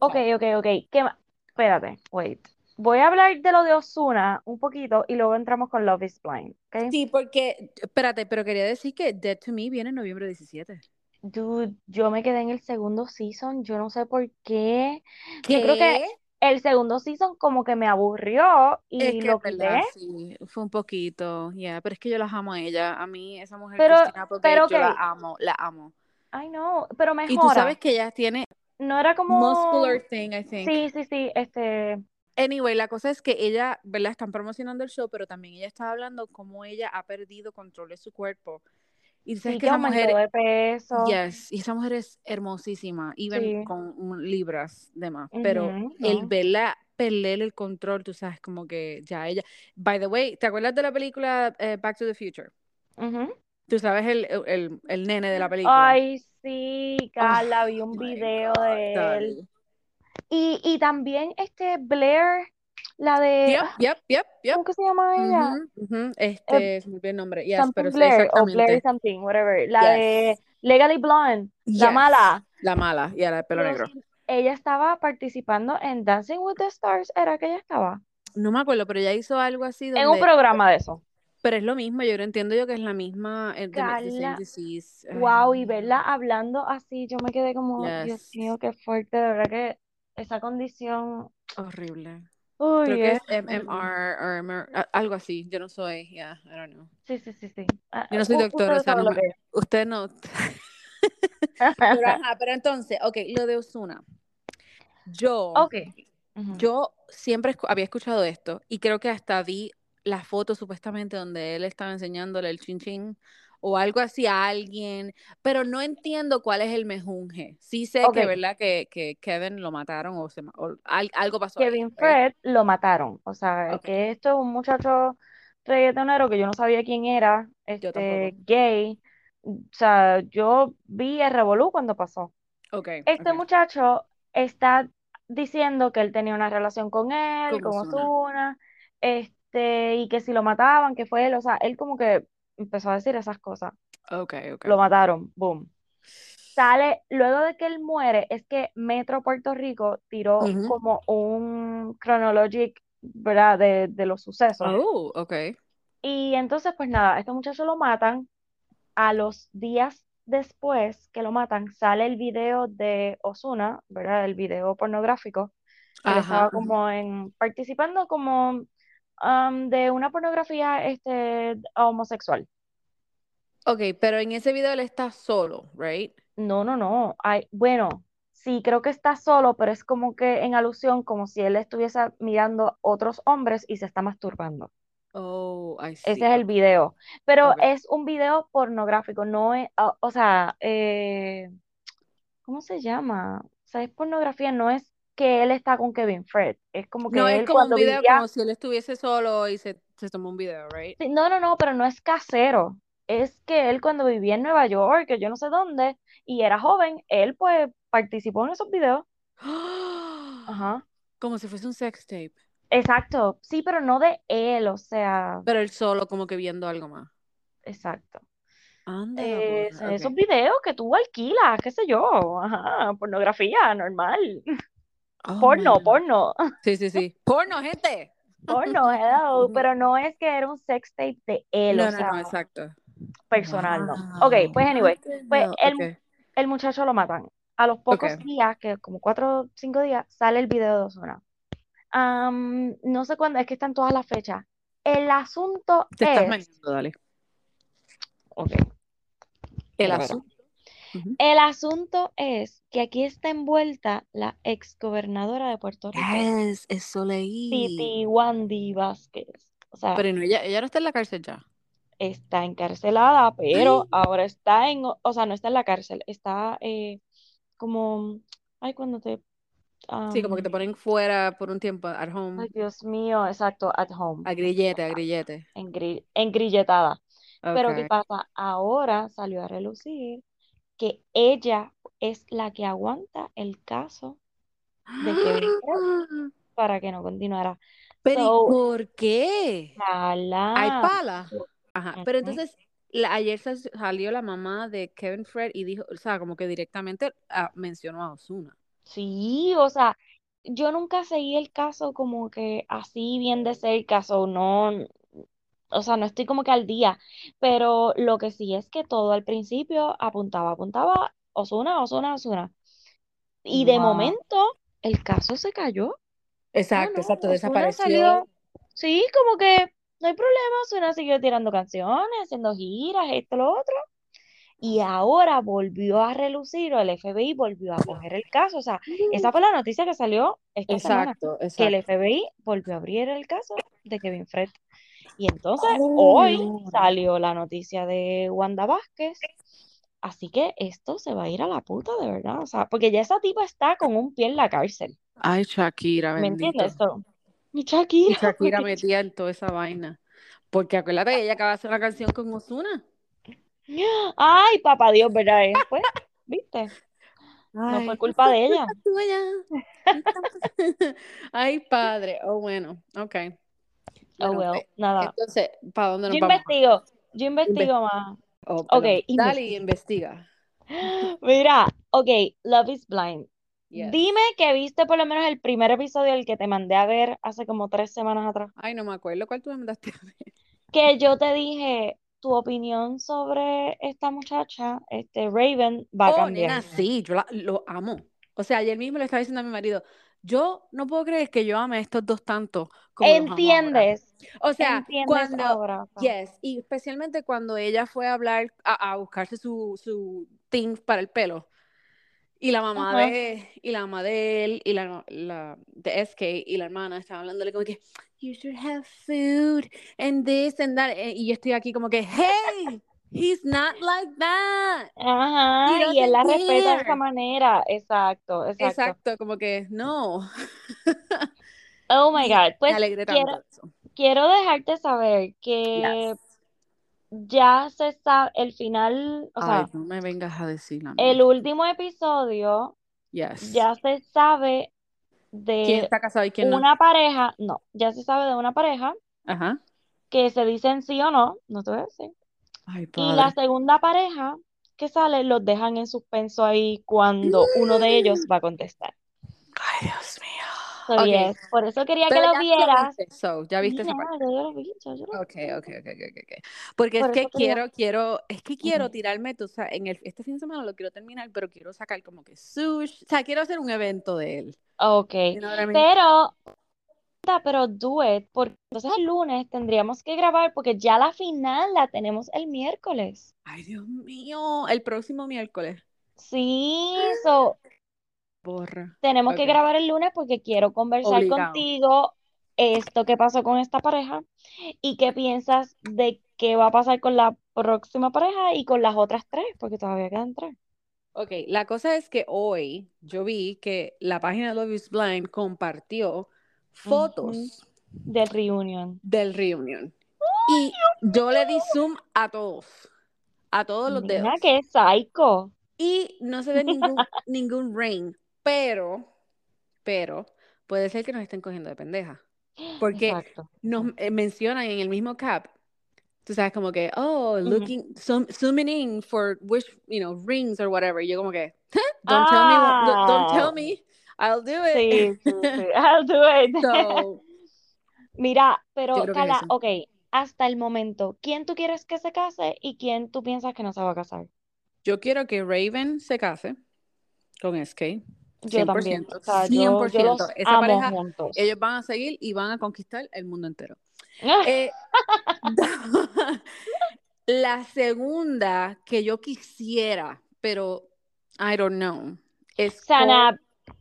Speaker 1: ok,
Speaker 2: Okay.
Speaker 1: ok, ok. ¿Qué ma- Espérate, wait. Voy a hablar de lo de Ozuna un poquito y luego entramos con Love is Blind, ¿ok?
Speaker 2: Sí, porque, espérate, pero quería decir que Dead to Me viene en noviembre 17.
Speaker 1: Dude, yo me quedé en el segundo season, yo no sé por qué. Yo creo que. El segundo season como que me aburrió
Speaker 2: Es
Speaker 1: y
Speaker 2: que
Speaker 1: lo
Speaker 2: es verdad,
Speaker 1: quité.
Speaker 2: sí, fue un poquito, yeah, pero es que yo las amo a ella, a mí esa mujer
Speaker 1: Pero,
Speaker 2: Cristina porque
Speaker 1: pero
Speaker 2: yo la
Speaker 1: ok,
Speaker 2: amo, la amo.
Speaker 1: ay no, pero
Speaker 2: Y tú sabes
Speaker 1: mejora.
Speaker 2: que ella tiene
Speaker 1: No era como,
Speaker 2: muscular thing, I think.
Speaker 1: sí, sí, sí, este,
Speaker 2: Anyway, la cosa es que ella, ¿verdad? Están promocionando el show, pero también ella estaba hablando cómo ella ha perdido control de su cuerpo. Y sabes
Speaker 1: sí
Speaker 2: que esa mujer,
Speaker 1: de peso.
Speaker 2: yes, y esa mujer es hermosísima, even
Speaker 1: Sí.
Speaker 2: con un- libras de más. Pero el verla perder el control, tú sabes, como que ya ella. By the way, ¿te acuerdas de la película eh, Back to the Future? Tú sabes el, el, el nene de la película.
Speaker 1: Ay, sí, Carla, vi
Speaker 2: Oh
Speaker 1: un
Speaker 2: my
Speaker 1: video
Speaker 2: God,
Speaker 1: de él. Y, y también este Blair, la de,
Speaker 2: Yep,
Speaker 1: ah,
Speaker 2: yep, yep, yep.
Speaker 1: ¿cómo que se llama ella? Eh,
Speaker 2: Este, me olvidó el nombre. Yes, pero
Speaker 1: Blair o Blair something, whatever. La de. Legally Blonde, la mala.
Speaker 2: La mala, y era el pelo negro.
Speaker 1: ella estaba participando en Dancing with the Stars, ¿era que ella estaba?
Speaker 2: No me acuerdo, pero ella hizo algo así
Speaker 1: En un programa de eso.
Speaker 2: Pero es lo mismo, yo no entiendo yo que es la misma. eh,
Speaker 1: Carla,
Speaker 2: disease. Ay,
Speaker 1: wow, y verla hablando así, yo me quedé como, Dios mío, qué fuerte, de verdad que esa condición,
Speaker 2: Horrible.
Speaker 1: Uy,
Speaker 2: Creo que
Speaker 1: es.
Speaker 2: MMR o algo así. Yo no soy, yeah, I don't know.
Speaker 1: Sí, sí, sí, sí. Ah,
Speaker 2: Yo no soy
Speaker 1: u-
Speaker 2: doctora, o sea, no. Usted no. Pero ajá, pero entonces, ok, lo de Osuna. Yo.
Speaker 1: Ok. Ujú.
Speaker 2: Yo siempre escu- había escuchado esto y creo que hasta vi la foto supuestamente donde él estaba enseñándole el chin chin o algo así a alguien, pero no entiendo cuál es el mejunje. Sí sé que, ¿verdad? Que, que Kevin lo mataron o, se, ma- o al- algo pasó
Speaker 1: Kevin? Fred lo mataron. O sea,
Speaker 2: Ok,
Speaker 1: que esto es un muchacho reggaetonero que yo no sabía quién era, este, gay. O sea, yo vi el revolú cuando pasó. Este muchacho está diciendo que él tenía una relación con él,
Speaker 2: Con
Speaker 1: con.
Speaker 2: Ozuna,
Speaker 1: este, y que si lo mataban, que fue él. O sea, él como que empezó a decir esas cosas.
Speaker 2: Ok, ok.
Speaker 1: Lo mataron, boom. sale, luego de que él muere, es que Metro Puerto Rico tiró
Speaker 2: Ujú.
Speaker 1: como un chronologic, ¿verdad? De, de los sucesos.
Speaker 2: Oh, ok.
Speaker 1: Y entonces, pues nada, este muchacho lo matan. A los días después que lo matan, sale el video de Ozuna, ¿verdad? El video pornográfico. Él estaba como en, participando como um, de una pornografía este, homosexual.
Speaker 2: Ok, pero en ese video él está solo, right?
Speaker 1: No, no, no. Ay, bueno, sí, creo que está solo, pero es como que en alusión, como si él estuviese mirando a otros hombres y se está masturbando.
Speaker 2: Oh, I
Speaker 1: Ese
Speaker 2: see.
Speaker 1: es el video. Pero es un video pornográfico, no es, ah, o sea, eh, ¿cómo se llama? O sea, es pornografía, no es que él está con Kevin Fred, es como
Speaker 2: No,
Speaker 1: que
Speaker 2: es
Speaker 1: él
Speaker 2: como un
Speaker 1: cuando
Speaker 2: video
Speaker 1: vivía,
Speaker 2: como si él estuviese solo y se, se tomó un video, right?
Speaker 1: Sí, no, no, no, pero no es casero, es que él cuando vivía en Nueva York, que yo no sé dónde, y era joven, él pues participó en esos videos. Ajá.
Speaker 2: Como si fuese un sex tape.
Speaker 1: Exacto, sí, pero no de él, o sea,
Speaker 2: Pero él solo como que viendo algo más.
Speaker 1: exacto.
Speaker 2: Ok.
Speaker 1: esos videos que tú alquilas, qué sé yo, ajá, pornografía, normal.
Speaker 2: Oh,
Speaker 1: Porno,
Speaker 2: man.
Speaker 1: porno,
Speaker 2: Sí, sí, sí. Porno, gente.
Speaker 1: porno, hello, pero no es que era un sex tape de él,
Speaker 2: No,
Speaker 1: o
Speaker 2: no,
Speaker 1: sea,
Speaker 2: no, exacto.
Speaker 1: personal, no. Ok,
Speaker 2: Wow.
Speaker 1: pues anyway, pues el,
Speaker 2: Ok,
Speaker 1: el muchacho lo matan. A los pocos
Speaker 2: ok.
Speaker 1: días, que como cuatro o cinco días, sale el video de Ozuna. Am, no sé cuándo, es que están todas las fechas. El asunto
Speaker 2: Te estás
Speaker 1: es,
Speaker 2: meneando, dale.
Speaker 1: ok,
Speaker 2: El
Speaker 1: mira, El asunto es que aquí está envuelta la exgobernadora de Puerto Rico,
Speaker 2: Yes, eso
Speaker 1: Titi
Speaker 2: leí.
Speaker 1: Wandy Vázquez. O sea,
Speaker 2: Pero no, ella, ella no está en la cárcel ya.
Speaker 1: está encarcelada, pero
Speaker 2: Ay.
Speaker 1: ahora está en, o sea, no está en la cárcel, está eh, como, ay, cuando te,
Speaker 2: Sí, como que te ponen fuera por un tiempo, at
Speaker 1: ay,
Speaker 2: home.
Speaker 1: Dios mío, exacto, at home,
Speaker 2: A grillete, a grillete.
Speaker 1: engri- engrilletada. Pero ¿qué pasa? Ahora salió a relucir que ella es la que aguanta el caso de Kevin para que no continuara.
Speaker 2: Pero ¿y
Speaker 1: So,
Speaker 2: por qué? Hay
Speaker 1: la
Speaker 2: pala. Ajá. Pero entonces, la- ayer sal- salió la mamá de Kevin Fred y dijo, o sea, como que directamente ah, mencionó a Ozuna.
Speaker 1: Sí, o sea, yo nunca seguí el caso como que así bien de cerca, o no, o sea, no estoy como que al día, pero lo que sí es que todo al principio apuntaba, apuntaba, Ozuna, Ozuna, Ozuna. Y de
Speaker 2: Wow.
Speaker 1: momento el caso se cayó. Ah,
Speaker 2: Exacto,
Speaker 1: no,
Speaker 2: exacto,
Speaker 1: Ozuna
Speaker 2: desapareció.
Speaker 1: salió, sí, como que no hay problema, Ozuna siguió tirando canciones, haciendo giras, esto, lo otro. Y ahora volvió a relucir, o el FBI volvió a coger el caso. O sea, esa fue la noticia que salió esta semana,
Speaker 2: Exacto,
Speaker 1: que el
Speaker 2: exacto.
Speaker 1: FBI volvió a abrir el caso de Kevin Fred. Y entonces
Speaker 2: Oh,
Speaker 1: hoy
Speaker 2: Lord.
Speaker 1: salió la noticia de Wanda Vázquez. Así que esto se va a ir a la puta, de verdad. O sea, porque ya esa tipa está con un pie en la cárcel.
Speaker 2: Ay, Shakira,
Speaker 1: ¿Me
Speaker 2: bendito.
Speaker 1: entiendes? So, mi
Speaker 2: Y
Speaker 1: Shakira,
Speaker 2: Shakira metía en toda esa vaina. Porque acuérdate que ella acaba de hacer una canción con Ozuna.
Speaker 1: Ay, papá Dios, ¿verdad? ¿viste? No fue culpa de ella.
Speaker 2: tuya. Ay, padre. Oh, bueno, ok.
Speaker 1: Oh, well,
Speaker 2: pues,
Speaker 1: nada.
Speaker 2: entonces, ¿para dónde
Speaker 1: Yo
Speaker 2: nos vamos?
Speaker 1: investigo, yo investigo más.
Speaker 2: Oh,
Speaker 1: Ok,
Speaker 2: perdón. Dale investiga.
Speaker 1: Mira, ok, Love is Blind.
Speaker 2: Yes.
Speaker 1: Dime que viste por lo menos el primer episodio, el que te mandé a ver hace como tres semanas atrás.
Speaker 2: Ay, no me acuerdo cuál tú me mandaste a ver.
Speaker 1: Que yo te dije, tu opinión sobre esta muchacha, este Raven, va a
Speaker 2: Oh,
Speaker 1: cambiar.
Speaker 2: nena, sí, yo la- lo amo. O sea, ayer mismo le estaba diciendo a mi marido, yo no puedo creer que yo ame a estos dos tanto como.
Speaker 1: ¿Entiendes?
Speaker 2: O sea,
Speaker 1: ¿Entiendes
Speaker 2: cuando,
Speaker 1: ahora?
Speaker 2: yes, y especialmente cuando ella fue a hablar, a, a buscarse su, su thing para el pelo. Y la mamá
Speaker 1: Ajá.
Speaker 2: de, y la mamá de él, y la, la de SK, y la hermana estaban hablándole como que, you should have food, and this and that, eh, y yo estoy aquí como que, hey, he's not like that.
Speaker 1: Ajá, y él la respeta de esa manera. Exacto, exacto.
Speaker 2: Exacto, como que, no.
Speaker 1: Oh my God.
Speaker 2: me
Speaker 1: Pues
Speaker 2: alegré
Speaker 1: quiero, quiero dejarte saber que
Speaker 2: Yes.
Speaker 1: ya se sabe el final, o
Speaker 2: Ay,
Speaker 1: sea,
Speaker 2: no me vengas a decir a mí.
Speaker 1: el último episodio
Speaker 2: Yes.
Speaker 1: ya se sabe
Speaker 2: ¿Quién
Speaker 1: de
Speaker 2: está casado y quién no?
Speaker 1: una pareja, no, ya se sabe de una pareja
Speaker 2: Ajá.
Speaker 1: que se dicen sí o no, no te voy a decir.
Speaker 2: Ay,
Speaker 1: Y la segunda pareja que salen los dejan en suspenso ahí cuando uno de ellos va a contestar.
Speaker 2: Ay, Dios mío.
Speaker 1: So,
Speaker 2: Ok,
Speaker 1: yes, Por eso quería que
Speaker 2: Pero
Speaker 1: lo
Speaker 2: ya
Speaker 1: vieras.
Speaker 2: viste, so, ya viste esa
Speaker 1: Ya,
Speaker 2: parte.
Speaker 1: yo lo vi, yo lo vi.
Speaker 2: Ok, ok, ok, ok. Porque
Speaker 1: Por
Speaker 2: es que
Speaker 1: eso quería-
Speaker 2: quiero, quiero, es que quiero tirarme, tú sabes, en el, este fin de semana lo quiero terminar, pero quiero sacar como que sushi, o sea, quiero hacer un evento de él.
Speaker 1: Ok. Pero, pero do it, porque entonces el lunes tendríamos que grabar porque ya la final la tenemos el miércoles.
Speaker 2: Ay, Dios mío, el próximo miércoles.
Speaker 1: Sí, so,
Speaker 2: Borra.
Speaker 1: tenemos que grabar el lunes porque quiero conversar
Speaker 2: Obligado.
Speaker 1: contigo esto que pasó con esta pareja y qué piensas de qué va a pasar con la próxima pareja y con las otras tres, porque todavía quedan tres.
Speaker 2: Ok, la cosa es que hoy yo vi que la página de Love is Blind compartió fotos
Speaker 1: Del reunion.
Speaker 2: del reunion. Y yo le di zoom a todos, a todos los
Speaker 1: Mira
Speaker 2: dedos.
Speaker 1: qué psycho.
Speaker 2: Y no se ve ningún, ningún ring, pero, pero, puede ser que nos estén cogiendo de pendeja. Porque
Speaker 1: Exacto.
Speaker 2: nos eh, mencionan en el mismo cap, tú sabes, como que, oh, looking, zoom- zooming in for wish, you know, rings or whatever. Y yo como que, don't tell me, don't- don't
Speaker 1: Ah.
Speaker 2: tell me, I'll do it.
Speaker 1: Sí, sí, sí. I'll do it.
Speaker 2: So,
Speaker 1: Mira, pero
Speaker 2: es eso.
Speaker 1: ok, hasta el momento, ¿quién tú quieres que se case y quién tú piensas que no se va a casar?
Speaker 2: yo quiero que Raven se case con SK.
Speaker 1: Yo también.
Speaker 2: 100%,
Speaker 1: O sea, yo, yo los
Speaker 2: 100%. Esa pareja,
Speaker 1: juntos.
Speaker 2: ellos van a seguir y van a conquistar el mundo entero. Eh, la segunda que yo quisiera, pero I don't know, es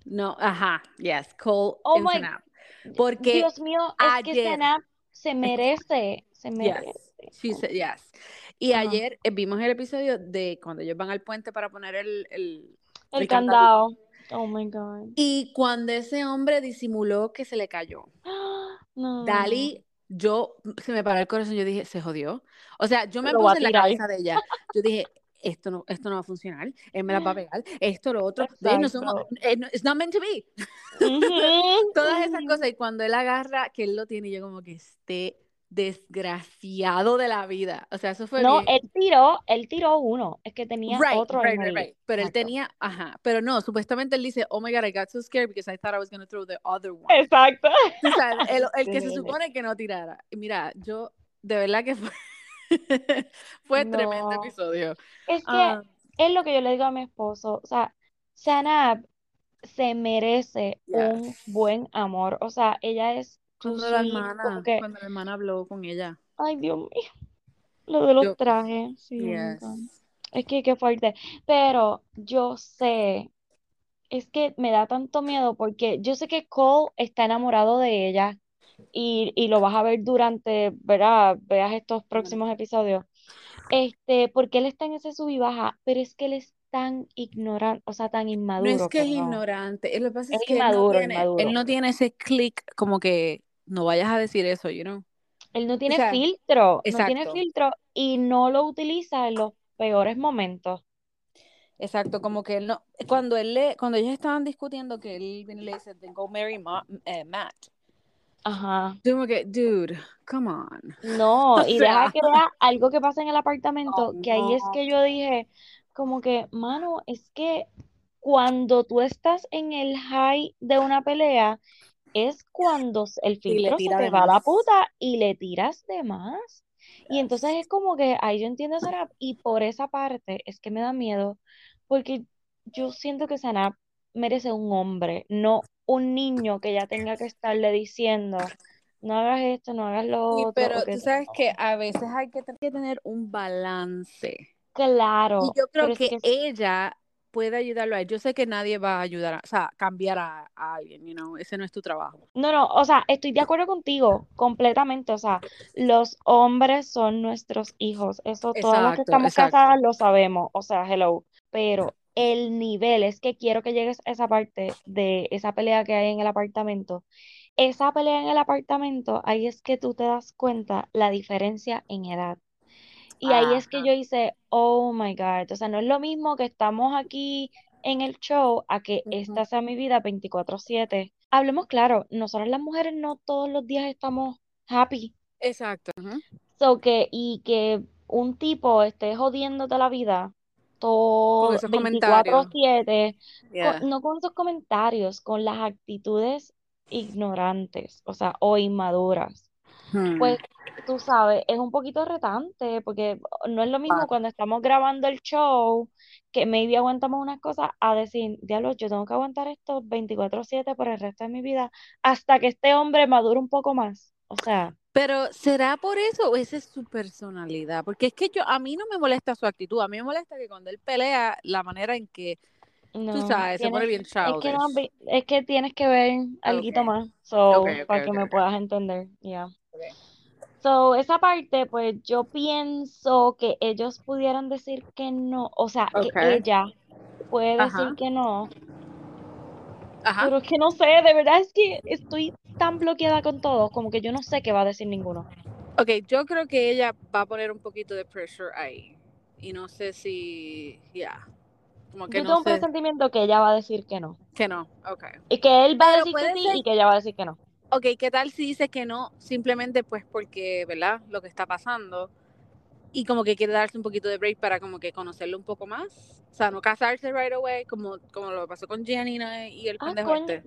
Speaker 2: No, ajá, yes, Cole
Speaker 1: Oh
Speaker 2: and
Speaker 1: my-
Speaker 2: Sanab. Porque
Speaker 1: Dios mío, es que Sanab se merece, se merece.
Speaker 2: she said yes. Y
Speaker 1: Ajá.
Speaker 2: ayer eh, vimos el episodio de cuando ellos van al puente para poner el, el-
Speaker 1: El
Speaker 2: el candado.
Speaker 1: candado. Oh my God.
Speaker 2: Y cuando ese hombre disimuló que se le cayó.
Speaker 1: No.
Speaker 2: Dali, yo se me paró el corazón, yo dije, se jodió. O sea, yo me
Speaker 1: Lo
Speaker 2: puse en la cabeza de ella. Yo dije, esto no, esto no va a funcionar, él me la va a pegar, esto, lo otro, no somos, eh, it's not meant to be.
Speaker 1: Ujú,
Speaker 2: Todas esas cosas. Y cuando él agarra, que él lo tiene, yo como que esté desgraciado de la vida. O sea, eso fue
Speaker 1: No,
Speaker 2: bien.
Speaker 1: él tiró, él tiró uno. Es que tenía
Speaker 2: Right,
Speaker 1: otro
Speaker 2: right, right. Pero él
Speaker 1: Exacto.
Speaker 2: tenía, ajá, pero no, supuestamente él dice, oh my God, I got so scared because I thought I was going to throw the other one.
Speaker 1: Exacto.
Speaker 2: Tú sabes, el, el que se supone que no tirara. Y mira, yo, de verdad que fue, fue tremendo
Speaker 1: No.
Speaker 2: episodio.
Speaker 1: Es que
Speaker 2: Ah,
Speaker 1: es lo que yo le digo a mi esposo. O sea, Sanab se merece un buen amor. O sea, ella es
Speaker 2: cuando la hermana,
Speaker 1: que,
Speaker 2: cuando la hermana habló con ella.
Speaker 1: ay, Dios mío. Lo de los
Speaker 2: Yo-
Speaker 1: trajes, sí, oh
Speaker 2: Yes.
Speaker 1: Es que qué fuerte. Pero yo sé, es que me da tanto miedo porque yo sé que Cole está enamorado de ella y, y lo vas a ver durante, ¿verdad? Veas estos próximos episodios. Este, porque él está en ese sub y baja, pero es que él es tan ignorante, o sea, tan
Speaker 2: No
Speaker 1: inmaduro,
Speaker 2: es que es
Speaker 1: perdón.
Speaker 2: ignorante, lo que pasa es
Speaker 1: Es
Speaker 2: que él no
Speaker 1: inmaduro,
Speaker 2: tiene,
Speaker 1: inmaduro.
Speaker 2: él no tiene ese click como que no vayas a decir eso, you know.
Speaker 1: Él no tiene
Speaker 2: sea,
Speaker 1: filtro, no tiene
Speaker 2: exacto.
Speaker 1: filtro y no lo utiliza en los peores momentos.
Speaker 2: Exacto, como que él no, cuando él le, cuando ellos estaban discutiendo que él viene y le dice, go marry Ma- eh, Matt.
Speaker 1: Ajá.
Speaker 2: Como que, dude, come on.
Speaker 1: No,
Speaker 2: O
Speaker 1: y deja que vea algo que pasa en el apartamento,
Speaker 2: Oh,
Speaker 1: que ahí es que yo dije, como que, mano, es que cuando tú estás en el high de una pelea, es cuando el
Speaker 2: le
Speaker 1: filtro se
Speaker 2: tira
Speaker 1: te va a la puta y le tiras de más. Y entonces es como que ahí yo entiendo a Sanab y por esa parte es que me da miedo, porque yo siento que Sanab merece un hombre, no un niño que ya tenga que estarle diciendo, no hagas esto, no hagas lo
Speaker 2: Sí,
Speaker 1: otro,
Speaker 2: pero tú sabes que a veces hay que tener un balance.
Speaker 1: Claro,
Speaker 2: Y yo creo
Speaker 1: es
Speaker 2: que ella puede ayudarlo a él. Yo sé que nadie va a ayudar, a, o sea, cambiar a, a alguien, you know, ese no es tu trabajo.
Speaker 1: no, no, o sea, estoy de acuerdo contigo completamente, o sea, los hombres son nuestros hijos, eso todas las que
Speaker 2: Exacto,
Speaker 1: estamos
Speaker 2: exacto.
Speaker 1: casadas lo sabemos, o sea, hello, pero el nivel es que quiero que llegues a esa parte de esa pelea que hay en el apartamento. Esa pelea en el apartamento, ahí es que tú te das cuenta la diferencia en edad. Y ahí es que yo hice, oh my God, o sea, no es lo mismo que estamos aquí en el show a que esta sea mi vida 24/7. Hablemos claro, nosotras las mujeres no todos los días estamos happy.
Speaker 2: Exacto.
Speaker 1: So que, y que un tipo esté jodiéndote la vida todo
Speaker 2: esos
Speaker 1: 24/7, no con esos comentarios, con las actitudes ignorantes, o sea, o inmaduras.
Speaker 2: Hmm.
Speaker 1: Pues tú sabes, es un poquito retante porque no es lo mismo cuando estamos grabando el show que maybe aguantamos unas cosas a decir, diablo, yo tengo que aguantar esto 24/7 por el resto de mi vida hasta que este hombre madure un poco más. O sea,
Speaker 2: Pero ¿será por eso o esa es su personalidad? Porque es que yo a mí no me molesta su actitud, a mí me molesta que cuando él pelea la manera en que
Speaker 1: no,
Speaker 2: sabes, se pone bien
Speaker 1: tienes- es que no,
Speaker 2: childish.
Speaker 1: es que tienes que ver
Speaker 2: Ok.
Speaker 1: más, so, para que me puedas entender, ya.
Speaker 2: Ok.
Speaker 1: So, esa parte, pues yo pienso que ellos pudieran decir que no, o sea, que ella puede decir que no,
Speaker 2: Ajá.
Speaker 1: pero es que no sé, de verdad es que estoy tan bloqueada con todo, como que yo no sé qué va a decir ninguno.
Speaker 2: Ok, yo creo que ella va a poner un poquito de pressure ahí. Y no sé si, ya, como que
Speaker 1: Yo
Speaker 2: no
Speaker 1: tengo un
Speaker 2: sé,
Speaker 1: presentimiento que ella va a decir que no,
Speaker 2: que no, ok.
Speaker 1: y que él va a
Speaker 2: Pero
Speaker 1: decir que sí
Speaker 2: ser-
Speaker 1: y que ella va a decir que no.
Speaker 2: Ok, ¿qué tal si dice que no? Simplemente pues porque, ¿verdad? Lo que está pasando. Y como que quiere darse un poquito de break para como que conocerlo un poco más. O sea, no casarse right away, como, como lo pasó con Giannina y el
Speaker 1: Ah,
Speaker 2: pendejo
Speaker 1: coño,
Speaker 2: este.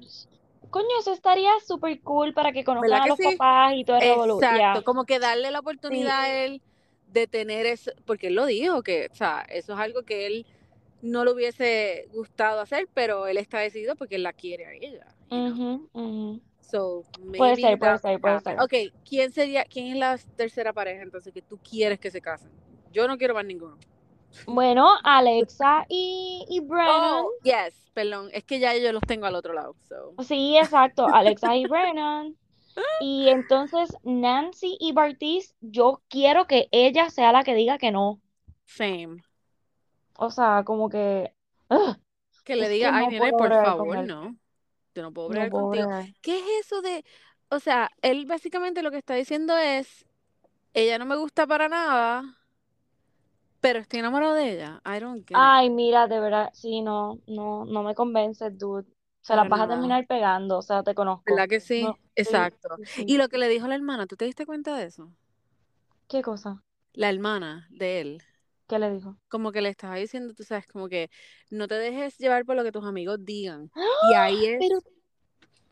Speaker 1: coño, eso estaría súper cool para que conozcan
Speaker 2: ¿Verdad
Speaker 1: a los
Speaker 2: sí?
Speaker 1: papás y todo el revolú.
Speaker 2: Exacto,
Speaker 1: Ya.
Speaker 2: como que darle la oportunidad
Speaker 1: Sí.
Speaker 2: a él de tener eso, porque él lo dijo, que, o sea, eso es algo que él no le hubiese gustado hacer, pero él está decidido porque él la quiere a ella. you know?
Speaker 1: Ujú, ujú.
Speaker 2: So,
Speaker 1: Puede ser, puede ser, puede ser.
Speaker 2: Ok, ¿quién sería, quién es la tercera pareja entonces que tú quieres que se casen? Yo no quiero más ninguno.
Speaker 1: Bueno, Alexa y, y Brennan.
Speaker 2: Oh, yes, perdón, es que ya yo los tengo al otro lado. So.
Speaker 1: Sí, exacto, Alexa y Brennan. Y entonces Nancy y Bartiz, yo quiero que ella sea la que diga que no.
Speaker 2: Same.
Speaker 1: O sea, como que... ugh,
Speaker 2: Que le diga,
Speaker 1: que
Speaker 2: ay,
Speaker 1: no
Speaker 2: nene, por favor, no. Yo no puedo bregar contigo. ¿Qué es eso de.? O sea, él básicamente lo que está diciendo es: ella no me gusta para nada, pero estoy enamorado de ella. I don't.
Speaker 1: Ay, mira, de verdad, sí, no, no, no me convences, dude. Se
Speaker 2: Para
Speaker 1: las vas a terminar pegando, o sea, te conozco.
Speaker 2: ¿Verdad que sí?
Speaker 1: No, sí,
Speaker 2: Exacto.
Speaker 1: sí, sí.
Speaker 2: Y lo que le dijo la hermana, ¿tú te diste cuenta de eso?
Speaker 1: ¿Qué cosa?
Speaker 2: La hermana de él.
Speaker 1: ¿Qué le dijo?
Speaker 2: Como que le estaba diciendo, tú sabes, como que no te dejes llevar por lo que tus amigos digan. Y ahí es.
Speaker 1: Pero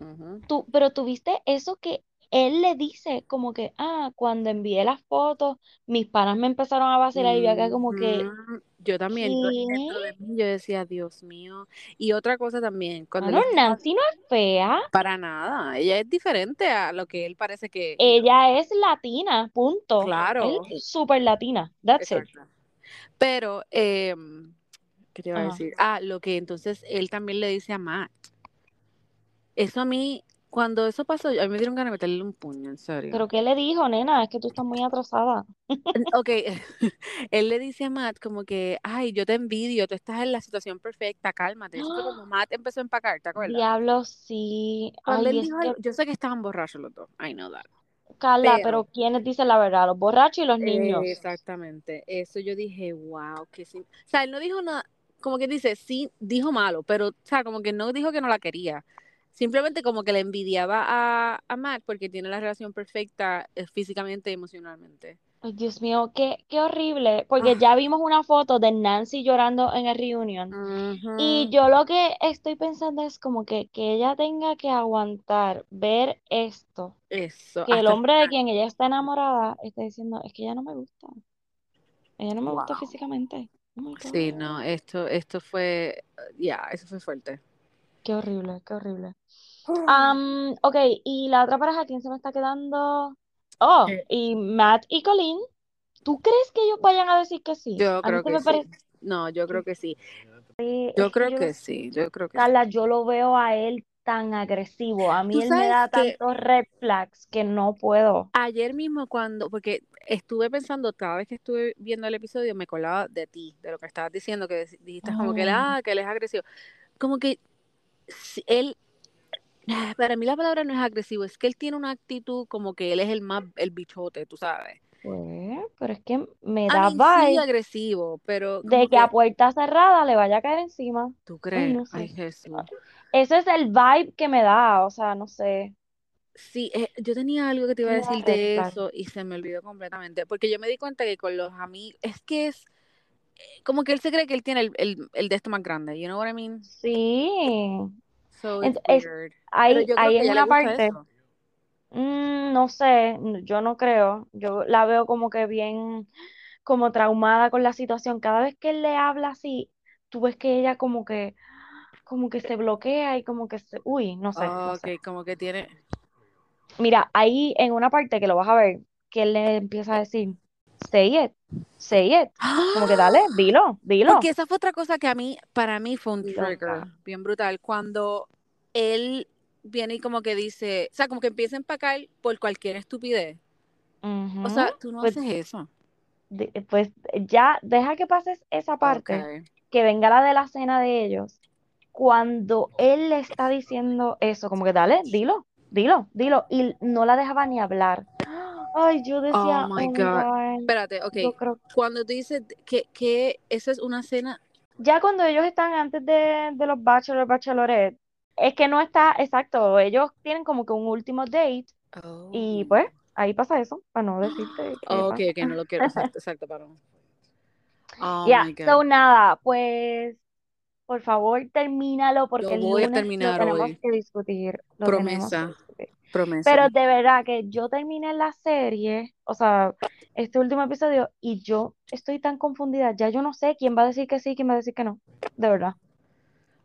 Speaker 2: Ujú.
Speaker 1: tú, pero tuviste eso que él le dice, como que, ah, cuando envié las fotos, mis panas me empezaron a vacilar y yo acá como que.
Speaker 2: Yo también, de mí, yo decía, Dios mío. Y otra cosa también, cuando les dijo,
Speaker 1: Nancy no es fea,
Speaker 2: para nada, ella es diferente a lo que él parece que,
Speaker 1: ella es latina, punto. Él
Speaker 2: claro,
Speaker 1: es súper latina, that's it.
Speaker 2: Pero, em, ¿qué te iba a decir? Ah, lo que entonces él también le dice a Matt. Eso a mí, cuando eso pasó, a mí me dieron ganas de meterle un puño, en serio.
Speaker 1: Pero ¿qué le dijo, nena? Es que tú estás muy atrasada.
Speaker 2: Ok, él le dice a Matt como que, ay, yo te envidio, tú estás en la situación perfecta, cálmate. Eso fue cuando Matt empezó a empacar, ¿te acuerdas?
Speaker 1: Diablo, sí.
Speaker 2: Cuando
Speaker 1: Ay,
Speaker 2: él dijo,
Speaker 1: que,
Speaker 2: yo sé que estaban borrachos los dos, I know that.
Speaker 1: Carla,
Speaker 2: Pero,
Speaker 1: pero ¿quiénes dicen la verdad? Los borrachos y los niños.
Speaker 2: exactamente, eso yo dije, wow, que sí. O sea, él no dijo nada, como que dice, sí, dijo malo, pero, o sea, como que no dijo que no la quería. Simplemente como que le envidiaba a, a Matt porque tiene la relación perfecta eh, físicamente y emocionalmente.
Speaker 1: Ay, Dios mío, qué, qué horrible. Porque ya
Speaker 2: Ah,
Speaker 1: vimos una foto de Nancy llorando en el reunion. Y yo lo que estoy pensando es como que, que ella tenga que aguantar ver esto.
Speaker 2: Eso,
Speaker 1: Que el hombre de quien ella está enamorada está diciendo, es que ella no me gusta. Ella no me gusta físicamente. Oh
Speaker 2: Sí, no, esto, esto fue, ya, eso fue fuerte.
Speaker 1: Qué horrible, qué horrible. Am, ok, y la otra pareja, ¿quién se me está quedando? Oh,
Speaker 2: Eh,
Speaker 1: y Matt y Colleen. ¿Tú crees que ellos vayan a decir que sí?
Speaker 2: Yo
Speaker 1: A
Speaker 2: creo que
Speaker 1: me
Speaker 2: sí.
Speaker 1: parece,
Speaker 2: No, yo creo que sí. Yo
Speaker 1: que
Speaker 2: creo
Speaker 1: yo
Speaker 2: que sí, yo creo que sí.
Speaker 1: Carla, yo lo veo a él tan agresivo. A mí él me da
Speaker 2: que
Speaker 1: tantos red flags que no puedo.
Speaker 2: ayer mismo cuando, porque estuve pensando, cada vez que estuve viendo el episodio, me colaba de ti, de lo que estabas diciendo, que dijiste como que él, ah, que él es agresivo. Como que si- él, para mí la palabra no es agresivo, es que él tiene una actitud como que él es el más, el bichote, tú sabes.
Speaker 1: pues, pero es que me da
Speaker 2: mean, sí,
Speaker 1: vibe
Speaker 2: agresivo, pero
Speaker 1: de
Speaker 2: como
Speaker 1: que a
Speaker 2: que,
Speaker 1: puerta cerrada le vaya a caer encima.
Speaker 2: ¿tú
Speaker 1: Ay,
Speaker 2: crees? Ay. Jesús.
Speaker 1: Ese es el vibe que me da, o sea, no sé.
Speaker 2: Sí, eh, yo tenía algo que te
Speaker 1: Que
Speaker 2: iba a decir de eso y se me olvidó completamente, porque yo me di cuenta que con los amigos, es que es, como que él se cree que él tiene el, el, el de esto más grande, you know what I mean?
Speaker 1: Sí.
Speaker 2: So
Speaker 1: es- en una parte, mm, no sé, yo no creo. Yo la veo como que bien, como traumada con la situación. Cada vez que él le habla así, tú ves que ella como que, como que se bloquea y como que se, uy, no sé, no sé.
Speaker 2: ok, como que tiene.
Speaker 1: Mira, ahí en una parte que lo vas a ver, que él le empieza a decir, say it, say it. Como que dale, dilo, dilo.
Speaker 2: Porque esa fue otra cosa que a mí, para mí fue un trigger bien brutal. Cuando él viene y como que dice, o sea, como que empieza a empacar por cualquier estupidez. O sea, tú no
Speaker 1: Pues,
Speaker 2: haces eso.
Speaker 1: pues ya, deja que pases esa parte, que venga la de la cena de ellos. Cuando él le está diciendo eso, como que dale, dilo, dilo, dilo. Y no la dejaba ni hablar. Ay, yo decía,
Speaker 2: Oh my
Speaker 1: oh
Speaker 2: God.
Speaker 1: God,
Speaker 2: Espérate, ok.
Speaker 1: creo
Speaker 2: Cuando tú dices que, que esa es una cena.
Speaker 1: Ya cuando ellos están antes de, de los bachelor, bachelorette, es que no está exacto. Ellos tienen como que un último date y
Speaker 2: Oh.
Speaker 1: pues ahí pasa eso, para no decirte
Speaker 2: Oh, ok,
Speaker 1: pasa.
Speaker 2: ok, no lo quiero. Exacto, exacto, para no. Oh
Speaker 1: Ya,
Speaker 2: my
Speaker 1: so nada, pues por favor termínalo porque
Speaker 2: Lo
Speaker 1: el lunes lo tenemos
Speaker 2: hoy.
Speaker 1: que discutir, que
Speaker 2: Promesa,
Speaker 1: discutir.
Speaker 2: Promesa.
Speaker 1: Pero de verdad que yo terminé la serie, o sea, este último episodio y yo estoy tan confundida, ya yo no sé quién va a decir que sí, quién va a decir que no, de verdad.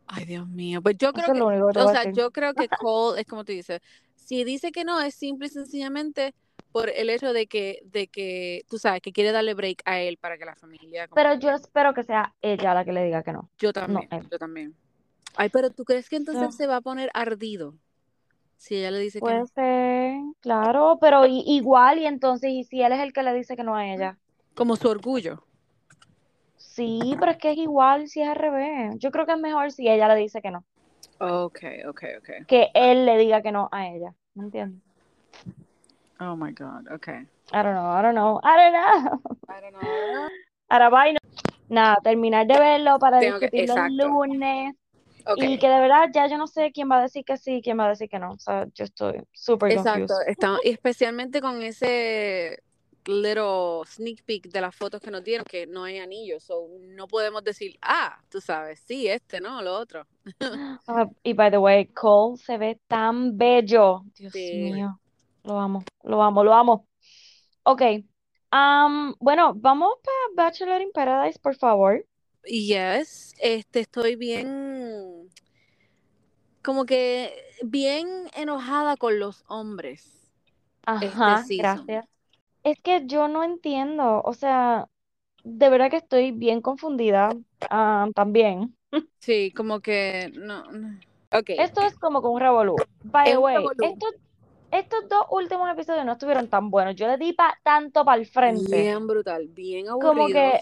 Speaker 2: Ay, Dios mío. Pues yo creo
Speaker 1: Eso
Speaker 2: que, o sea, yo creo que Cole es como tú dices. Si dice que no, es simple y sencillamente por el hecho de que, de que, tú sabes, que quiere darle break a él para que la familia.
Speaker 1: Pero yo espero que sea ella la que le diga que no.
Speaker 2: yo también, yo también. Ay, pero ¿tú crees que entonces se va a poner ardido? Si ella le dice que
Speaker 1: puede
Speaker 2: no.
Speaker 1: ser, claro, pero igual y entonces, ¿y si él es el que le dice que no a ella?
Speaker 2: Como su orgullo.
Speaker 1: Sí, pero es que es igual si es al revés. Yo creo que es mejor si ella le dice que no,
Speaker 2: Ok, ok, ok.
Speaker 1: que él le diga que no a ella. ¿Me entiendes?
Speaker 2: Oh my God, ok.
Speaker 1: I don't know, I don't know, I don't know.
Speaker 2: I don't know.
Speaker 1: Ahora no- Nada, terminar de verlo para
Speaker 2: Tengo que,
Speaker 1: discutirlo el lunes. Y que de verdad ya yo no sé quién va a decir que sí, quién va a decir que no. O sea, yo estoy súper
Speaker 2: Exacto, estamos, y especialmente con ese little sneak peek de las fotos que nos dieron, que no hay anillos, so no podemos decir, ah, tú sabes, sí, este, no, lo otro.
Speaker 1: Ah, y by the way, Cole se ve tan bello. Dios
Speaker 2: Sí.
Speaker 1: mío. Lo amo, lo amo, lo amo. Ok. am, bueno, vamos para Bachelor in Paradise, por favor.
Speaker 2: Yes, este, estoy bien, como que bien enojada con los hombres
Speaker 1: Ajá,
Speaker 2: este season.
Speaker 1: gracias. Es que yo no entiendo. O sea, de verdad que estoy bien confundida am, también.
Speaker 2: Sí, como que, no, no. Ok,
Speaker 1: Esto es como con un revolú. By the way, estos, estos dos últimos episodios no estuvieron tan buenos. Yo le di pa- tanto para el frente.
Speaker 2: Bien brutal, bien
Speaker 1: Como que,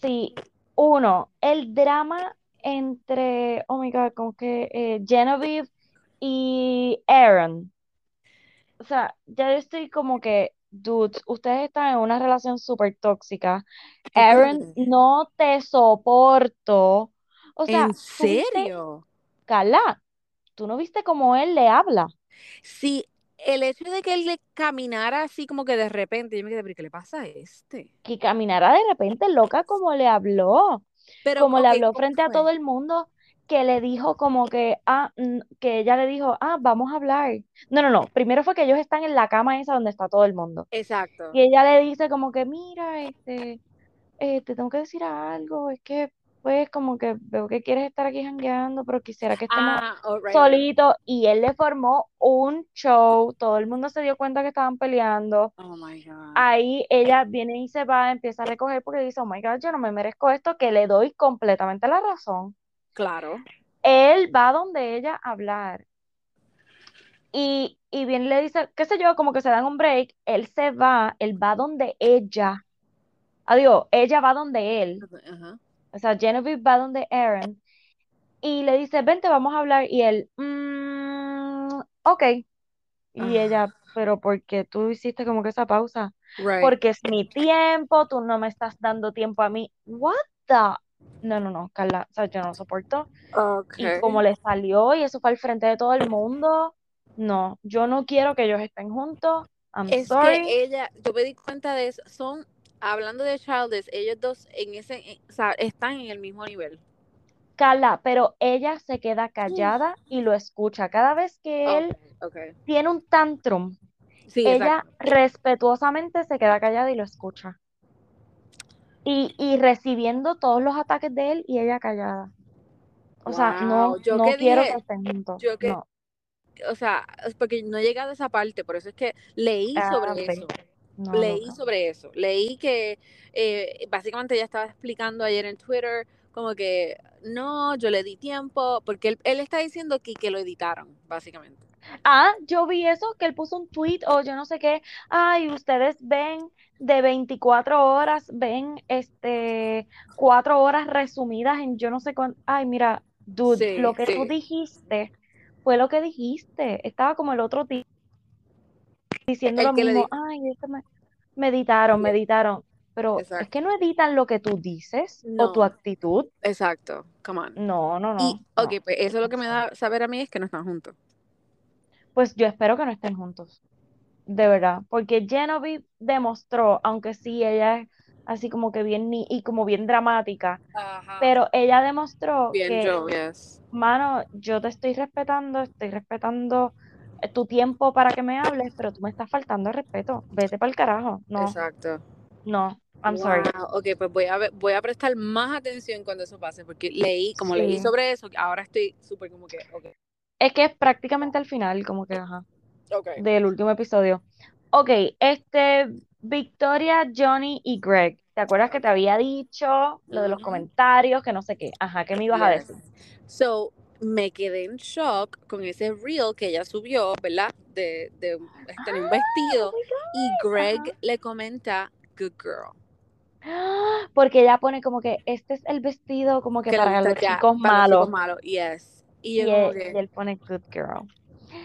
Speaker 1: sí, uno, el drama entre, oh my God, como que eh, Genevieve y Aaron. O sea, ya yo estoy como que, dudes, ustedes están en una relación súper tóxica.
Speaker 2: ¿Tú
Speaker 1: Aaron, no te soporto. O sea,
Speaker 2: ¿En serio?
Speaker 1: Carla, tú no viste cómo él le habla.
Speaker 2: Sí, el hecho de que él le caminara así como que de repente, yo me quedé, ¿pero qué le pasa a este?
Speaker 1: Que caminara de repente loca como le habló.
Speaker 2: Pero,
Speaker 1: como le habló
Speaker 2: ¿cómo
Speaker 1: frente a todo el mundo, que le dijo como que, ah, que ella le dijo, ah, vamos a hablar. No, no, no, primero fue que ellos están en la cama esa donde está todo el mundo.
Speaker 2: Exacto.
Speaker 1: Y ella le dice como que, mira, este, eh, te tengo que decir algo, es que, pues, como que veo que quieres estar aquí jangueando, pero quisiera que estemos
Speaker 2: Ah, right,
Speaker 1: solitos. Y él le formó un show, todo el mundo se dio cuenta que estaban peleando.
Speaker 2: Oh my God.
Speaker 1: Ahí ella viene y se va, empieza a recoger porque dice, oh my God, yo no me merezco esto, que le doy completamente la razón.
Speaker 2: Claro.
Speaker 1: Él va donde ella a hablar y, y viene y le dice, qué sé yo, como que se dan un break, él se va, él va donde ella, adiós, ella va donde él,
Speaker 2: Ajá.
Speaker 1: O sea, Genevieve va donde Aaron y le dice, vente, vamos a hablar y él, "Mm, ok, y
Speaker 2: Ah.
Speaker 1: ella, pero ¿por qué tú hiciste como que esa pausa?
Speaker 2: Right.
Speaker 1: porque es mi tiempo, tú no me estás dando tiempo a mí. What the? No, no, no, Carla, o sea, yo no lo soporto. Y
Speaker 2: Okay.
Speaker 1: como le salió y eso fue al frente de todo el mundo, no, yo no quiero que ellos estén juntos. I'm
Speaker 2: Es
Speaker 1: sorry.
Speaker 2: que ella, yo me di cuenta de eso, son hablando de Childish, ellos dos en ese, o sea, están en el mismo nivel.
Speaker 1: Carla, pero ella se queda callada y lo escucha. Cada vez que él tiene un tantrum, ella respetuosamente se queda callada y lo escucha. Y, y, recibiendo todos los ataques de él y ella callada. O sea, no, yo no quiero que estén juntos. Yo que,
Speaker 2: O sea, porque no he llegado a esa parte, por eso es que leí ah, sobre eso. Leí sobre eso. Leí que eh, básicamente ella estaba explicando ayer en Twitter como que no, yo le di tiempo, porque él, él está diciendo que, que lo editaron, básicamente.
Speaker 1: Ah, yo vi eso, que él puso un tweet o yo no sé qué, ay, ustedes ven de 24 horas, ven este cuatro horas resumidas en yo no sé cuánto, ay, mira, dude, lo que tú dijiste fue lo que dijiste, estaba como el otro tipo diciendo lo mismo, ay, me... meditaron, meditaron, pero es que no editan lo que tú dices o tu actitud.
Speaker 2: Exacto, come on.
Speaker 1: No, no, no.
Speaker 2: Y, ok, pues eso lo que me da saber a mí es que no están juntos.
Speaker 1: Pues yo espero que no estén juntos, de verdad, porque Genevieve demostró, aunque sí, ella es así como que bien y como bien dramática, pero ella demostró
Speaker 2: bien
Speaker 1: que, mano, yo te estoy respetando, estoy respetando tu tiempo para que me hables, pero tú me estás faltando el respeto, vete para el carajo, no.
Speaker 2: Exacto.
Speaker 1: No, I'm sorry.
Speaker 2: Ok, pues voy a, voy a prestar más atención cuando eso pase, porque leí, como leí sobre eso, ahora estoy súper como que, ok.
Speaker 1: Es que es prácticamente al final, como que, ajá. Del último episodio. Ok, este, Victoria, Johnny y Greg. ¿Te acuerdas que te había dicho lo de los comentarios, que no sé qué? Ajá, ¿qué me ibas a decir?
Speaker 2: So, me quedé en shock con ese reel que ella subió, ¿verdad? De, de este, un vestido. Oh y Greg le comenta, good girl.
Speaker 1: Porque ella pone como que este es el vestido como que, para, los chicos malos.
Speaker 2: Malo. Yes.
Speaker 1: Y, él, pone Good Girl.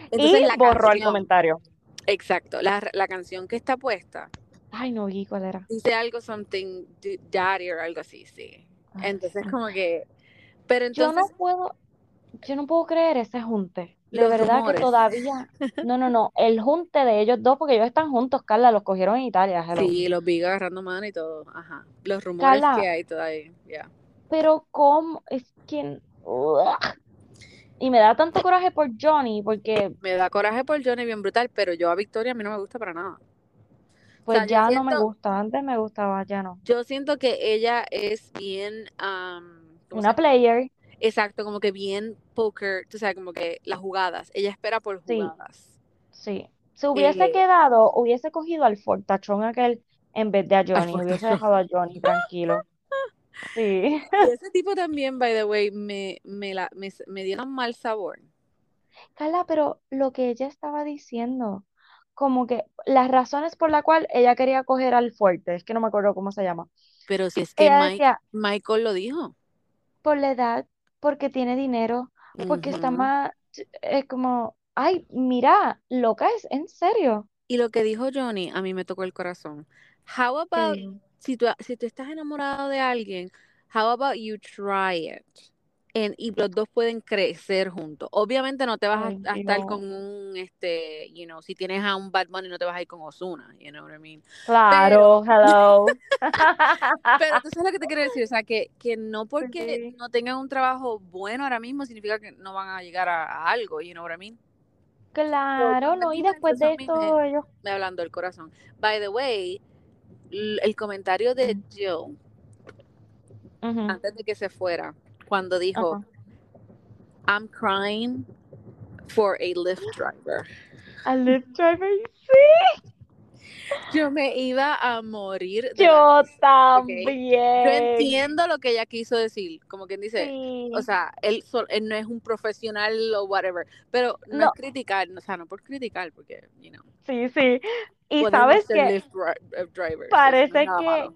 Speaker 1: Entonces, y borró el comentario.
Speaker 2: Exacto. La, la, canción que está puesta.
Speaker 1: Ay, no vi cuál era.
Speaker 2: Dice algo something daddy o algo así, sí. Entonces, como que. Pero entonces.
Speaker 1: Yo no puedo. Yo no puedo creer ese junte. De verdad que todavía. No, no, no. El junte de ellos dos, porque ellos están juntos, Carla, los cogieron en Italia.
Speaker 2: Sí, los vi agarrando mano y todo. Ajá. Los rumores que hay todavía. ya
Speaker 1: Pero, ¿cómo? Es que. Y me da tanto coraje por Johnny, porque...
Speaker 2: Me da coraje por Johnny bien brutal, pero yo a Victoria a mí no me gusta para nada.
Speaker 1: Pues ya no me gusta, antes me gustaba, ya no.
Speaker 2: Yo siento que ella es bien...
Speaker 1: Una player.
Speaker 2: Exacto, como que bien poker, tú sabes, como que las jugadas. Ella espera por jugadas.
Speaker 1: Sí. Si hubiese eh, quedado, hubiese cogido al fortachón aquel en vez de a Johnny. Hubiese dejado a Johnny tranquilo. Sí.
Speaker 2: ese tipo también, by the way, me, me, la, me, me dio un mal sabor.
Speaker 1: Carla, pero lo que ella estaba diciendo, como que las razones por la cual ella quería coger al fuerte, es que no me acuerdo cómo se llama.
Speaker 2: Pero si es que Michael lo dijo.
Speaker 1: Por la edad, porque tiene dinero, porque está más, es como, ay, mira, loca es, en serio.
Speaker 2: Y lo que dijo Johnny, a mí me tocó el corazón. How about si tú, si tú estás enamorado de alguien, how about you try it? Y los dos pueden crecer juntos. Obviamente no te vas a, estar con un, este, you know, si tienes a un Bad Bunny no te vas a ir con Osuna, you know what I mean.
Speaker 1: Claro, hello.
Speaker 2: pero tú sabes lo que te quiero decir, o sea, que, que no porque no tengan un trabajo bueno ahora mismo significa que no van a llegar a, algo, you know what I mean.
Speaker 1: Claro, no, y después de esto ellos...
Speaker 2: Me hablando del corazón. By the way, el comentario de Jill antes de que se fuera, cuando dijo, I'm crying for a Lyft driver.
Speaker 1: A Lyft driver, sí.
Speaker 2: Yo me iba a morir.
Speaker 1: Yo también. Yo
Speaker 2: entiendo lo que ella quiso decir, como quien dice, o sea, él, no es un profesional o whatever, pero no, es criticar, o sea, no por criticar, porque, you know.
Speaker 1: Sí, sí. Y sabes que eh, parece que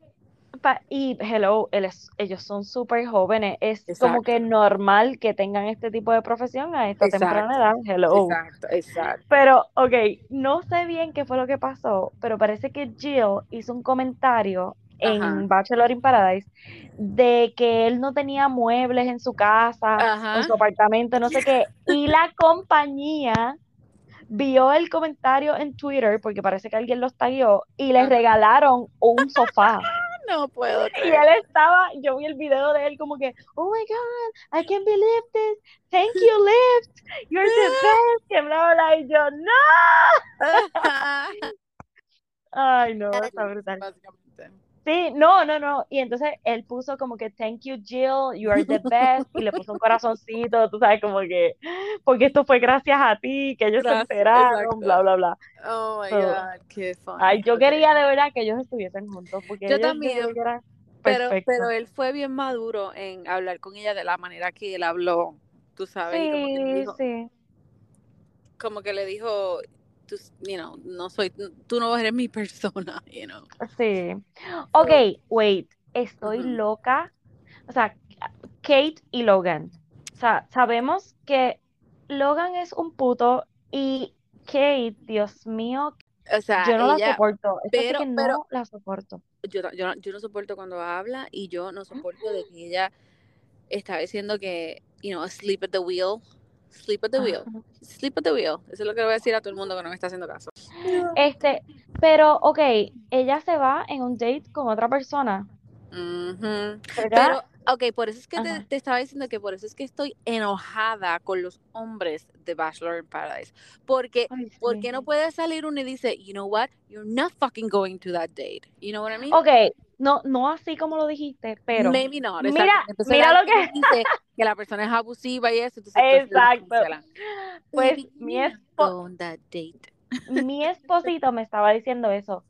Speaker 1: y hello, ellos son súper jóvenes, es como que normal que tengan este tipo de profesión a esta temprana edad, hello.
Speaker 2: Exacto, exacto.
Speaker 1: Pero, ok, no sé bien qué fue lo que pasó, pero parece que Jill hizo un comentario en Bachelor in Paradise de que él no tenía muebles en su casa, en su apartamento, no sé qué, y la compañía vio el comentario en Twitter, porque parece que alguien los tagueó, y le regalaron un sofá.
Speaker 2: No puedo
Speaker 1: Y él estaba, yo vi el video de él como que, oh my God, I can't believe this, thank you, Lyft, you're the best, que bla, bla, y yo, no, ay, no, está brutal. Sí, no, no, no, y entonces él puso como que, thank you, Jill, you are the best, y le puso un corazoncito, tú sabes, como que, porque esto fue gracias a ti, que ellos se
Speaker 2: Gracias,
Speaker 1: enteraron,
Speaker 2: exacto.
Speaker 1: bla, bla, bla.
Speaker 2: Oh my
Speaker 1: So,
Speaker 2: God, qué funny.
Speaker 1: Ay, yo quería de verdad que ellos estuviesen juntos, porque
Speaker 2: Yo
Speaker 1: ellos
Speaker 2: también, Pero, pero él fue bien maduro en hablar con ella de la manera que él habló, tú sabes, y como que le
Speaker 1: Sí,
Speaker 2: dijo,
Speaker 1: sí.
Speaker 2: como que le dijo, tú, you know, no soy, tú no eres mi persona, you know.
Speaker 1: Sí.
Speaker 2: So,
Speaker 1: Ok, wait. Estoy
Speaker 2: ujú.
Speaker 1: loca. O sea, Kate y Logan. O sea, sabemos que Logan es un puto y Kate, Dios mío,
Speaker 2: O sea,
Speaker 1: yo no la
Speaker 2: ella,
Speaker 1: soporto. Esa sí
Speaker 2: pero,
Speaker 1: que
Speaker 2: pero
Speaker 1: no la soporto.
Speaker 2: yo, yo, yo no soporto cuando habla y yo no soporto de que ella estaba diciendo que, you know, sleep at the wheel, sleep at the wheel,
Speaker 1: Ajá.
Speaker 2: sleep at the wheel. Eso es lo que le voy a decir a todo el mundo que no me está haciendo caso.
Speaker 1: Este, pero, ok, ella se va en un date con otra persona. ¿verdad?
Speaker 2: Pero, ok, por eso es que te, estaba diciendo que por eso es que estoy enojada con los hombres de Bachelor in Paradise. Porque,
Speaker 1: Ay,
Speaker 2: ¿por
Speaker 1: sí.
Speaker 2: qué no puede salir uno y dice, you know what, you're not fucking going to that date? You know what I mean?
Speaker 1: Ok, no, no así como lo dijiste, pero
Speaker 2: Maybe not,
Speaker 1: mira, mira lo que,
Speaker 2: dice que la persona es abusiva y eso, entonces, los
Speaker 1: exacto. Pues mi espo- mi esposito me estaba diciendo eso.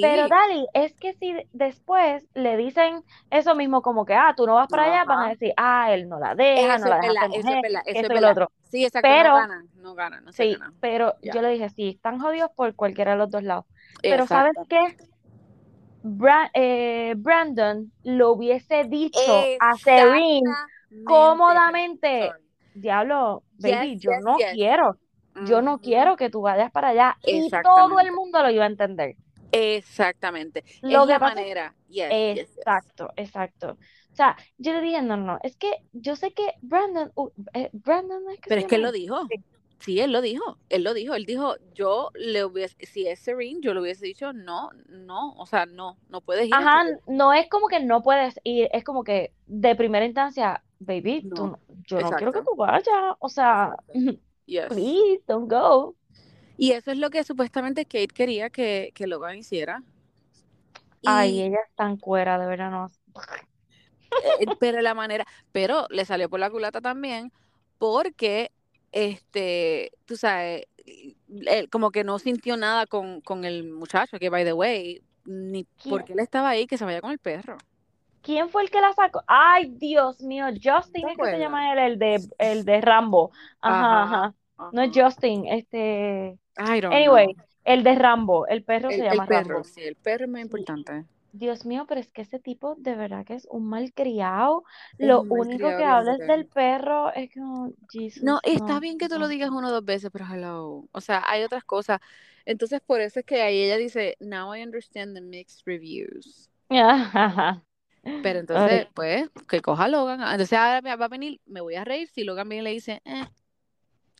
Speaker 1: Pero
Speaker 2: Sí,
Speaker 1: Dali, es que si después le dicen eso mismo como que, ah, tú no vas para allá, van a decir, ah, él no la deja, no la deja ser
Speaker 2: eso es verdad, eso es
Speaker 1: otro.
Speaker 2: Sí, exacto, no
Speaker 1: Pero,
Speaker 2: ganan, no ganan, no se
Speaker 1: sí,
Speaker 2: ganan.
Speaker 1: pero yo le dije, sí, están jodidos por cualquiera de los dos lados. Pero ¿sabes qué? Bra- eh, Brandon lo hubiese dicho a Serene cómodamente. Diablo,
Speaker 2: Yes,
Speaker 1: baby, yo
Speaker 2: yes,
Speaker 1: no
Speaker 2: yes.
Speaker 1: quiero, yo no quiero que tú vayas para allá. Y todo el mundo lo iba a entender.
Speaker 2: Exactamente.
Speaker 1: Lo
Speaker 2: Es
Speaker 1: que
Speaker 2: la
Speaker 1: pasa es
Speaker 2: manera.
Speaker 1: Exacto, exacto. O sea, yo le dije, no, no, es que yo sé que Brandon, uh, eh, Brandon es que
Speaker 2: Pero es que él lo dijo.
Speaker 1: Sí.
Speaker 2: Sí, él lo dijo. Él lo dijo. Él dijo, yo le hubiese, si es Serene, yo le hubiese dicho, no, no, o sea, no, no puedes ir
Speaker 1: Ajá, no es como que no puedes ir, es como que de primera instancia, baby, tú,
Speaker 2: No,
Speaker 1: no- yo no quiero que tú vayas, o sea.
Speaker 2: Yes.
Speaker 1: please, don't go.
Speaker 2: Y eso es lo que supuestamente Kate quería que, que Logan hiciera.
Speaker 1: Ay, ella es tan cuera, de verdad, no.
Speaker 2: eh, pero la manera, pero le salió por la culata también, porque, este, tú sabes, él como que no sintió nada con, con el muchacho, que by the way, ni
Speaker 1: ¿Quién,
Speaker 2: porque él estaba ahí, que se vaya con el perro.
Speaker 1: quién fue el que la sacó? Ay, Dios mío,
Speaker 2: ¿No
Speaker 1: Justin es que se llama él, el de, el de Rambo. Ajá,
Speaker 2: Ajá,
Speaker 1: ajá. No es. Justin, este.
Speaker 2: I don't
Speaker 1: Anyway,
Speaker 2: know.
Speaker 1: el de Rambo, el perro se
Speaker 2: El, el
Speaker 1: llama
Speaker 2: perro,
Speaker 1: Rambo.
Speaker 2: sí, el perro es más
Speaker 1: Sí,
Speaker 2: importante.
Speaker 1: Dios mío, pero es que ese tipo de verdad que es un malcriado.
Speaker 2: Es
Speaker 1: Lo
Speaker 2: un
Speaker 1: único que habla es del perro, es como,
Speaker 2: No,
Speaker 1: Jesus,
Speaker 2: está
Speaker 1: no,
Speaker 2: bien que tú lo
Speaker 1: no.
Speaker 2: digas uno o dos veces, pero hello. O sea, hay otras cosas. Entonces, por eso es que ahí ella dice, now I understand the mixed reviews. Pero
Speaker 1: Ay,
Speaker 2: entonces, pues, que coja Logan. Entonces ahora va a venir, me voy a reír si Logan viene y le dice, eh,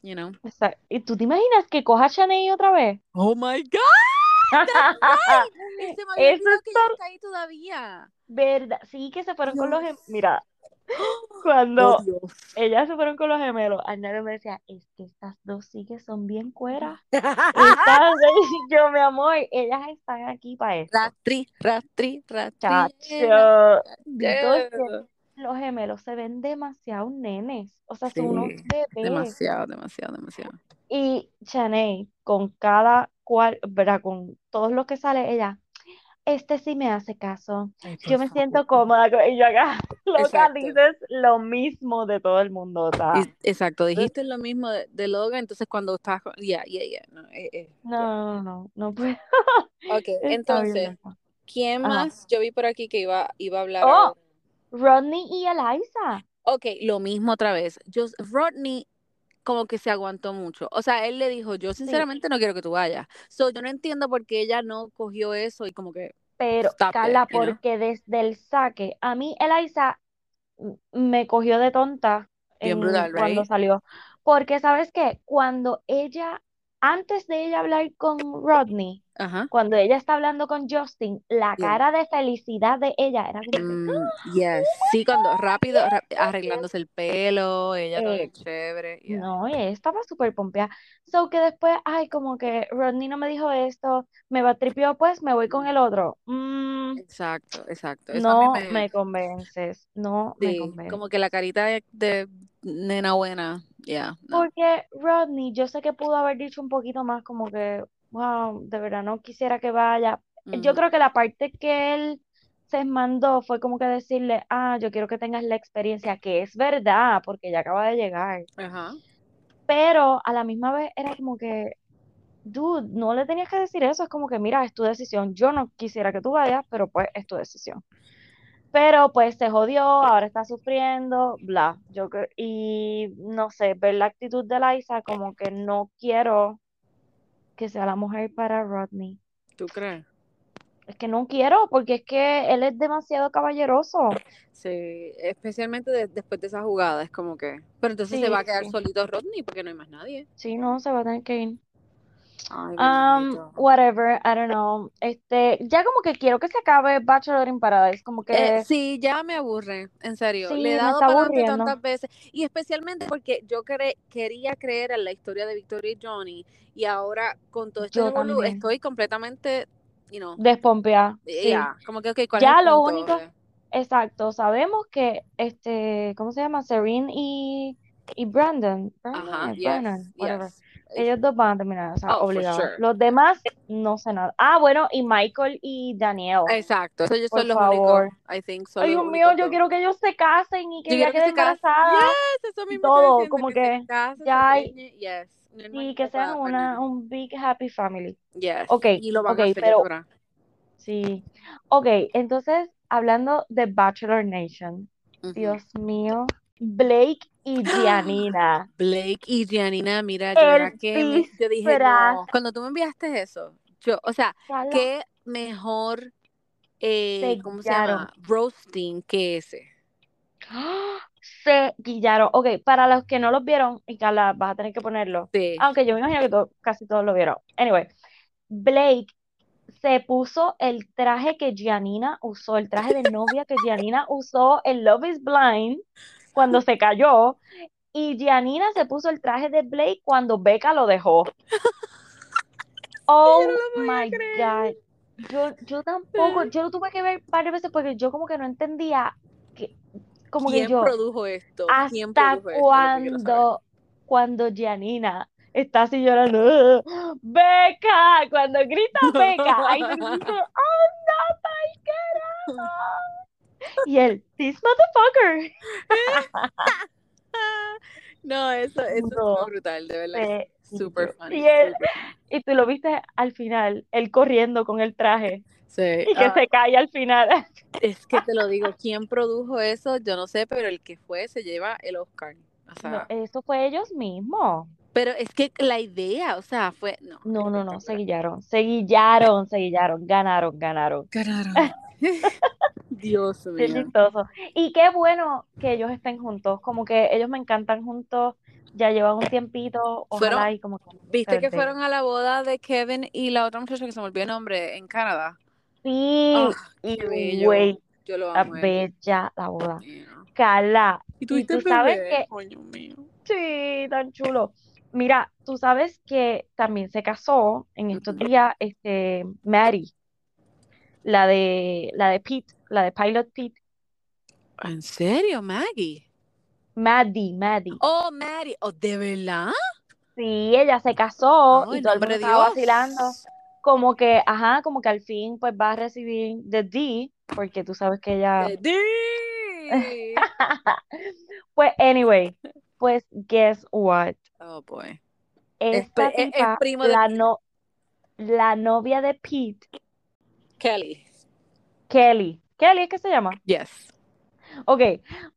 Speaker 2: you know.
Speaker 1: esa- ¿Y tú te imaginas que coja a Shanae otra vez?
Speaker 2: Oh my God, se me había
Speaker 1: Eso
Speaker 2: que todavía.
Speaker 1: verdad. Sí, que se fueron con los
Speaker 2: Dios.
Speaker 1: gem- Mira,
Speaker 2: Oh
Speaker 1: cuando
Speaker 2: Dios.
Speaker 1: ellas se fueron con los gemelos, Arnaldo me decía, es que estas dos sí que son bien cueras. Estas, yo, mi amor, ellas están aquí para esto.
Speaker 2: Rastri, rastri, rastri.
Speaker 1: Los gemelos se ven demasiado nenes, o sea, son unos
Speaker 2: Sí,
Speaker 1: bebés.
Speaker 2: demasiado, demasiado, demasiado.
Speaker 1: Y Chaney, con cada cual, ¿verdad? Con todos los que sale, ella, este sí me hace caso.
Speaker 2: Ay,
Speaker 1: Yo me siento
Speaker 2: favor.
Speaker 1: cómoda con y yo acá, loca, dices lo mismo de todo el mundo,
Speaker 2: exacto, dijiste lo mismo de, de Logan, entonces cuando estás con... Ya, ya, ya. no, eh, eh,
Speaker 1: no, no, no, no puedo.
Speaker 2: Ok, entonces. ¿quién
Speaker 1: Ajá.
Speaker 2: más? Yo vi por aquí que iba, iba a hablar
Speaker 1: Oh. Rodney y Eliza.
Speaker 2: Ok, lo mismo otra vez. Yo, Rodney como que se aguantó mucho. O sea, él le dijo, yo
Speaker 1: Sí,
Speaker 2: sinceramente no quiero que tú vayas. So, yo no entiendo por qué ella no cogió eso y como que,
Speaker 1: pero Carla,
Speaker 2: it, you know?
Speaker 1: porque desde el saque, a mí Eliza me cogió de tonta
Speaker 2: Bien
Speaker 1: en
Speaker 2: brutal,
Speaker 1: cuando
Speaker 2: right?
Speaker 1: salió. Porque, ¿sabes qué? Cuando ella antes de ella hablar con Rodney,
Speaker 2: Ajá.
Speaker 1: cuando ella está hablando con Justin, la
Speaker 2: Yeah.
Speaker 1: cara de felicidad de ella era como
Speaker 2: Mm, yes. Sí, cuando rápido, arreglándose el pelo, ella
Speaker 1: Eh,
Speaker 2: chévere. yeah.
Speaker 1: No, ella estaba súper pompeada. So que después, ay, como que Rodney no me dijo esto, me va tripió, pues me voy con el otro. Mm,
Speaker 2: Exacto, exacto. Eso
Speaker 1: no
Speaker 2: me,
Speaker 1: me convences, no me convences.
Speaker 2: como que la carita de, de nena buena, yeah, no.
Speaker 1: Porque Rodney, yo sé que pudo haber dicho un poquito más como que, wow, de verdad no quisiera que vaya. Yo
Speaker 2: Ujú.
Speaker 1: creo que la parte que él se mandó fue como que decirle, ah, yo quiero que tengas la experiencia, que es verdad, porque ya acaba de llegar.
Speaker 2: Ajá.
Speaker 1: Pero a la misma vez era como que, dude, no le tenías que decir eso, es como que, mira, es tu decisión. Yo no quisiera que tú vayas, pero pues es tu decisión. Pero pues se jodió, ahora está sufriendo, bla. Yo y no sé, ver la actitud de Liza como que no quiero que sea la mujer para Rodney.
Speaker 2: ¿Tú crees?
Speaker 1: Es que no quiero, porque es que él es demasiado caballeroso.
Speaker 2: Sí, especialmente de- después de esa jugada, es como que. Pero entonces se va a quedar
Speaker 1: sí.
Speaker 2: solito Rodney porque no hay más nadie.
Speaker 1: Sí, no, se va a tener que ir.
Speaker 2: Ay,
Speaker 1: Um, whatever, I don't know. Este, ya como que quiero que se acabe Bachelor in Paradise, como
Speaker 2: Eh,
Speaker 1: que
Speaker 2: sí, ya me aburre, en serio. Le he dado para tantas veces. Y especialmente porque yo cre- quería creer en la historia de Victoria y Johnny. Y ahora con todo este revolú, estoy completamente, you know,
Speaker 1: Despompeada,
Speaker 2: eh,
Speaker 1: sí.
Speaker 2: ya, como que, ok, ¿cuál es
Speaker 1: Ya
Speaker 2: el
Speaker 1: lo
Speaker 2: punto?
Speaker 1: único, exacto, sabemos que este, ¿cómo se llama? Serene y, y Brandon, Brandon
Speaker 2: Ajá, yes,
Speaker 1: Brennan, whatever.
Speaker 2: yes.
Speaker 1: Ellos dos van a terminar, o sea,
Speaker 2: Oh,
Speaker 1: obligados.
Speaker 2: sure.
Speaker 1: Los demás no sé nada. Ah, bueno, y Michael y Danielle,
Speaker 2: Exacto, ellos
Speaker 1: por
Speaker 2: son los
Speaker 1: favor.
Speaker 2: únicos, I think, son
Speaker 1: Ay, Dios mío, yo quiero que ellos se casen y que
Speaker 2: Yo
Speaker 1: ella
Speaker 2: quiero que
Speaker 1: quede
Speaker 2: se casen.
Speaker 1: embarazada
Speaker 2: Yes, eso mismo
Speaker 1: todo,
Speaker 2: diciendo,
Speaker 1: como
Speaker 2: que
Speaker 1: que
Speaker 2: se
Speaker 1: ya hay,
Speaker 2: yes. No hay más
Speaker 1: y que sean una, un big happy family.
Speaker 2: Yes,
Speaker 1: Ok,
Speaker 2: y lo van
Speaker 1: ok,
Speaker 2: a ya
Speaker 1: pero sí. Ok, entonces, hablando de Bachelor Nation. Dios mío, Blake y Giannina,
Speaker 2: Blake y Gianina, mira, yo era que me, yo dije, no, cuando tú me enviaste eso, yo, o sea, qué mejor, eh, ¿cómo se llama? Roasting que ese.
Speaker 1: Se guillaron. Ok, para los que no los vieron, y Carla, vas a tener que ponerlo.
Speaker 2: Sí.
Speaker 1: Aunque yo me imagino que casi todos lo vieron. Anyway, Blake se puso el traje que Giannina usó, el traje de novia que Giannina usó en Love is Blind cuando se cayó. Y Giannina se puso el traje de Blake cuando Becca lo dejó. Oh
Speaker 2: no
Speaker 1: my. God. Yo, yo tampoco, yo lo tuve que ver varias veces porque yo como que no entendía que, como que
Speaker 2: ¿Quién
Speaker 1: yo,
Speaker 2: produjo esto? ¿Quién
Speaker 1: hasta
Speaker 2: produjo esto?
Speaker 1: Cuando, cuando Giannina está así llorando, "Ah, Beca, cuando grita Beca, ahí se dice, oh no, my carajo. Y él, this motherfucker.
Speaker 2: No, eso, eso
Speaker 1: No
Speaker 2: estuvo brutal, de verdad.
Speaker 1: sé
Speaker 2: Super funny,
Speaker 1: Y él,
Speaker 2: super funny.
Speaker 1: y tú lo viste al final, él corriendo con el traje
Speaker 2: Sí,
Speaker 1: y que
Speaker 2: ah,
Speaker 1: se cae al final.
Speaker 2: es que te lo digo, ¿quién produjo eso? Yo no sé, pero el que fue se lleva el Oscar. O
Speaker 1: No,
Speaker 2: sea,
Speaker 1: eso fue ellos mismos.
Speaker 2: pero es que la idea, o sea, fue, no,
Speaker 1: No, no, no, se guillaron, se guillaron, se guillaron, ganaron, ganaron.
Speaker 2: Ganaron. Dios
Speaker 1: Qué
Speaker 2: mío.
Speaker 1: chistoso. Y qué bueno que ellos estén juntos, como que ellos me encantan juntos, ya llevan un tiempito,
Speaker 2: Fueron,
Speaker 1: ojalá y como que
Speaker 2: ¿viste que fueron a la boda de Kevin y la otra muchacha que se me olvidó el nombre en Canadá?
Speaker 1: Sí,
Speaker 2: Ah,
Speaker 1: y güey,
Speaker 2: Yo lo
Speaker 1: a
Speaker 2: amo a él.
Speaker 1: bella la boda. Carla,
Speaker 2: Y
Speaker 1: y
Speaker 2: tuviste
Speaker 1: tú sabes
Speaker 2: bebé,
Speaker 1: que,
Speaker 2: coño mío.
Speaker 1: sí, tan chulo. Mira, tú sabes que también se casó en estos días, este, Maddie, la de, la de Pete, la de Pilot Pete,
Speaker 2: ¿En serio, Maggie?
Speaker 1: Maddie, Maddie.
Speaker 2: Oh, Mary. Oh, ¿de verdad?
Speaker 1: Sí, ella se casó
Speaker 2: Oh,
Speaker 1: y todo el mundo estaba vacilando, como que, ajá, como que al fin pues va a recibir the D, porque tú sabes que ella,
Speaker 2: The D.
Speaker 1: pues anyway, pues guess what,
Speaker 2: Oh, boy. Es,
Speaker 1: esta
Speaker 2: es- es
Speaker 1: tipa,
Speaker 2: primo de
Speaker 1: la no, la novia de Pete,
Speaker 2: Kelly.
Speaker 1: Kelly, Kelly es que se llama,
Speaker 2: Yes.
Speaker 1: ok,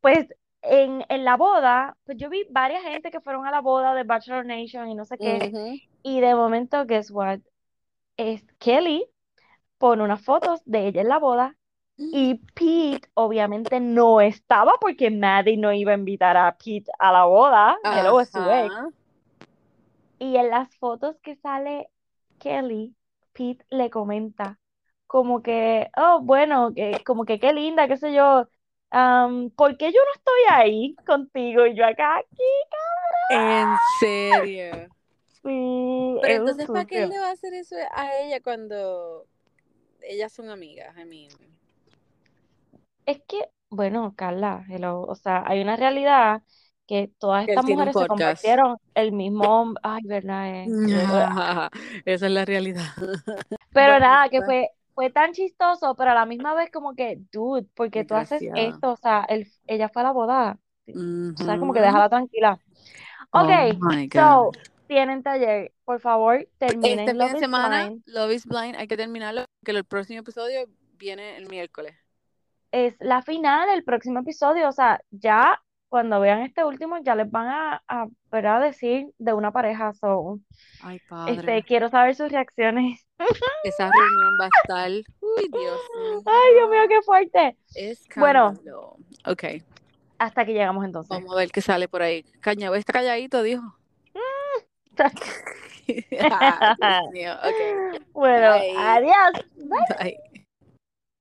Speaker 1: pues en, en la boda, pues yo vi varias gente que fueron a la boda de Bachelor Nation y no sé qué, y de momento, guess what, es Kelly pone unas fotos de ella en la boda Y Pete obviamente no estaba porque Maddie no iba a invitar a Pete a la boda. Hello, es su ex. Y en las fotos que sale Kelly, Pete le comenta como que, oh, bueno, que, como que qué linda, qué sé yo, am, ¿por qué yo no estoy ahí contigo y yo acá aquí,
Speaker 2: En serio.
Speaker 1: Sí,
Speaker 2: Pero
Speaker 1: es
Speaker 2: entonces, ¿para qué él le va a hacer eso a ella cuando ellas son amigas? I mean,
Speaker 1: Es que, bueno, Carla, hello, o sea, hay una realidad que todas estas mujeres se convirtieron el mismo, hom- ay, verdad, eh,
Speaker 2: Esa es la realidad.
Speaker 1: Pero
Speaker 2: Bueno,
Speaker 1: nada, que
Speaker 2: pues,
Speaker 1: fue, fue tan chistoso, pero a la misma vez como que, dude, porque tú haces esto, o sea, él, ella fue a la boda, o sea, como que déjala tranquila.
Speaker 2: Oh
Speaker 1: Ok,
Speaker 2: my
Speaker 1: so, tienen taller, por favor, terminen
Speaker 2: Este fin de semana,
Speaker 1: Blind.
Speaker 2: Love is Blind, hay que terminarlo, que el próximo episodio viene el miércoles.
Speaker 1: Es la final, el próximo episodio, o sea, ya cuando vean este último, ya les van a, a, ¿verdad? decir de una pareja, so,
Speaker 2: Ay,
Speaker 1: este,
Speaker 2: padre.
Speaker 1: quiero saber sus reacciones.
Speaker 2: Esa reunión va a estar. Uy, Dios mío.
Speaker 1: Ay, Dios mío, qué fuerte. Bueno.
Speaker 2: Escándalo. Ok,
Speaker 1: Hasta que llegamos entonces.
Speaker 2: vamos a ver qué sale por ahí. Caña, está calladito, dijo. Ay, Dios mío. Ok.
Speaker 1: Bueno,
Speaker 2: Bye.
Speaker 1: adiós.
Speaker 2: Bye.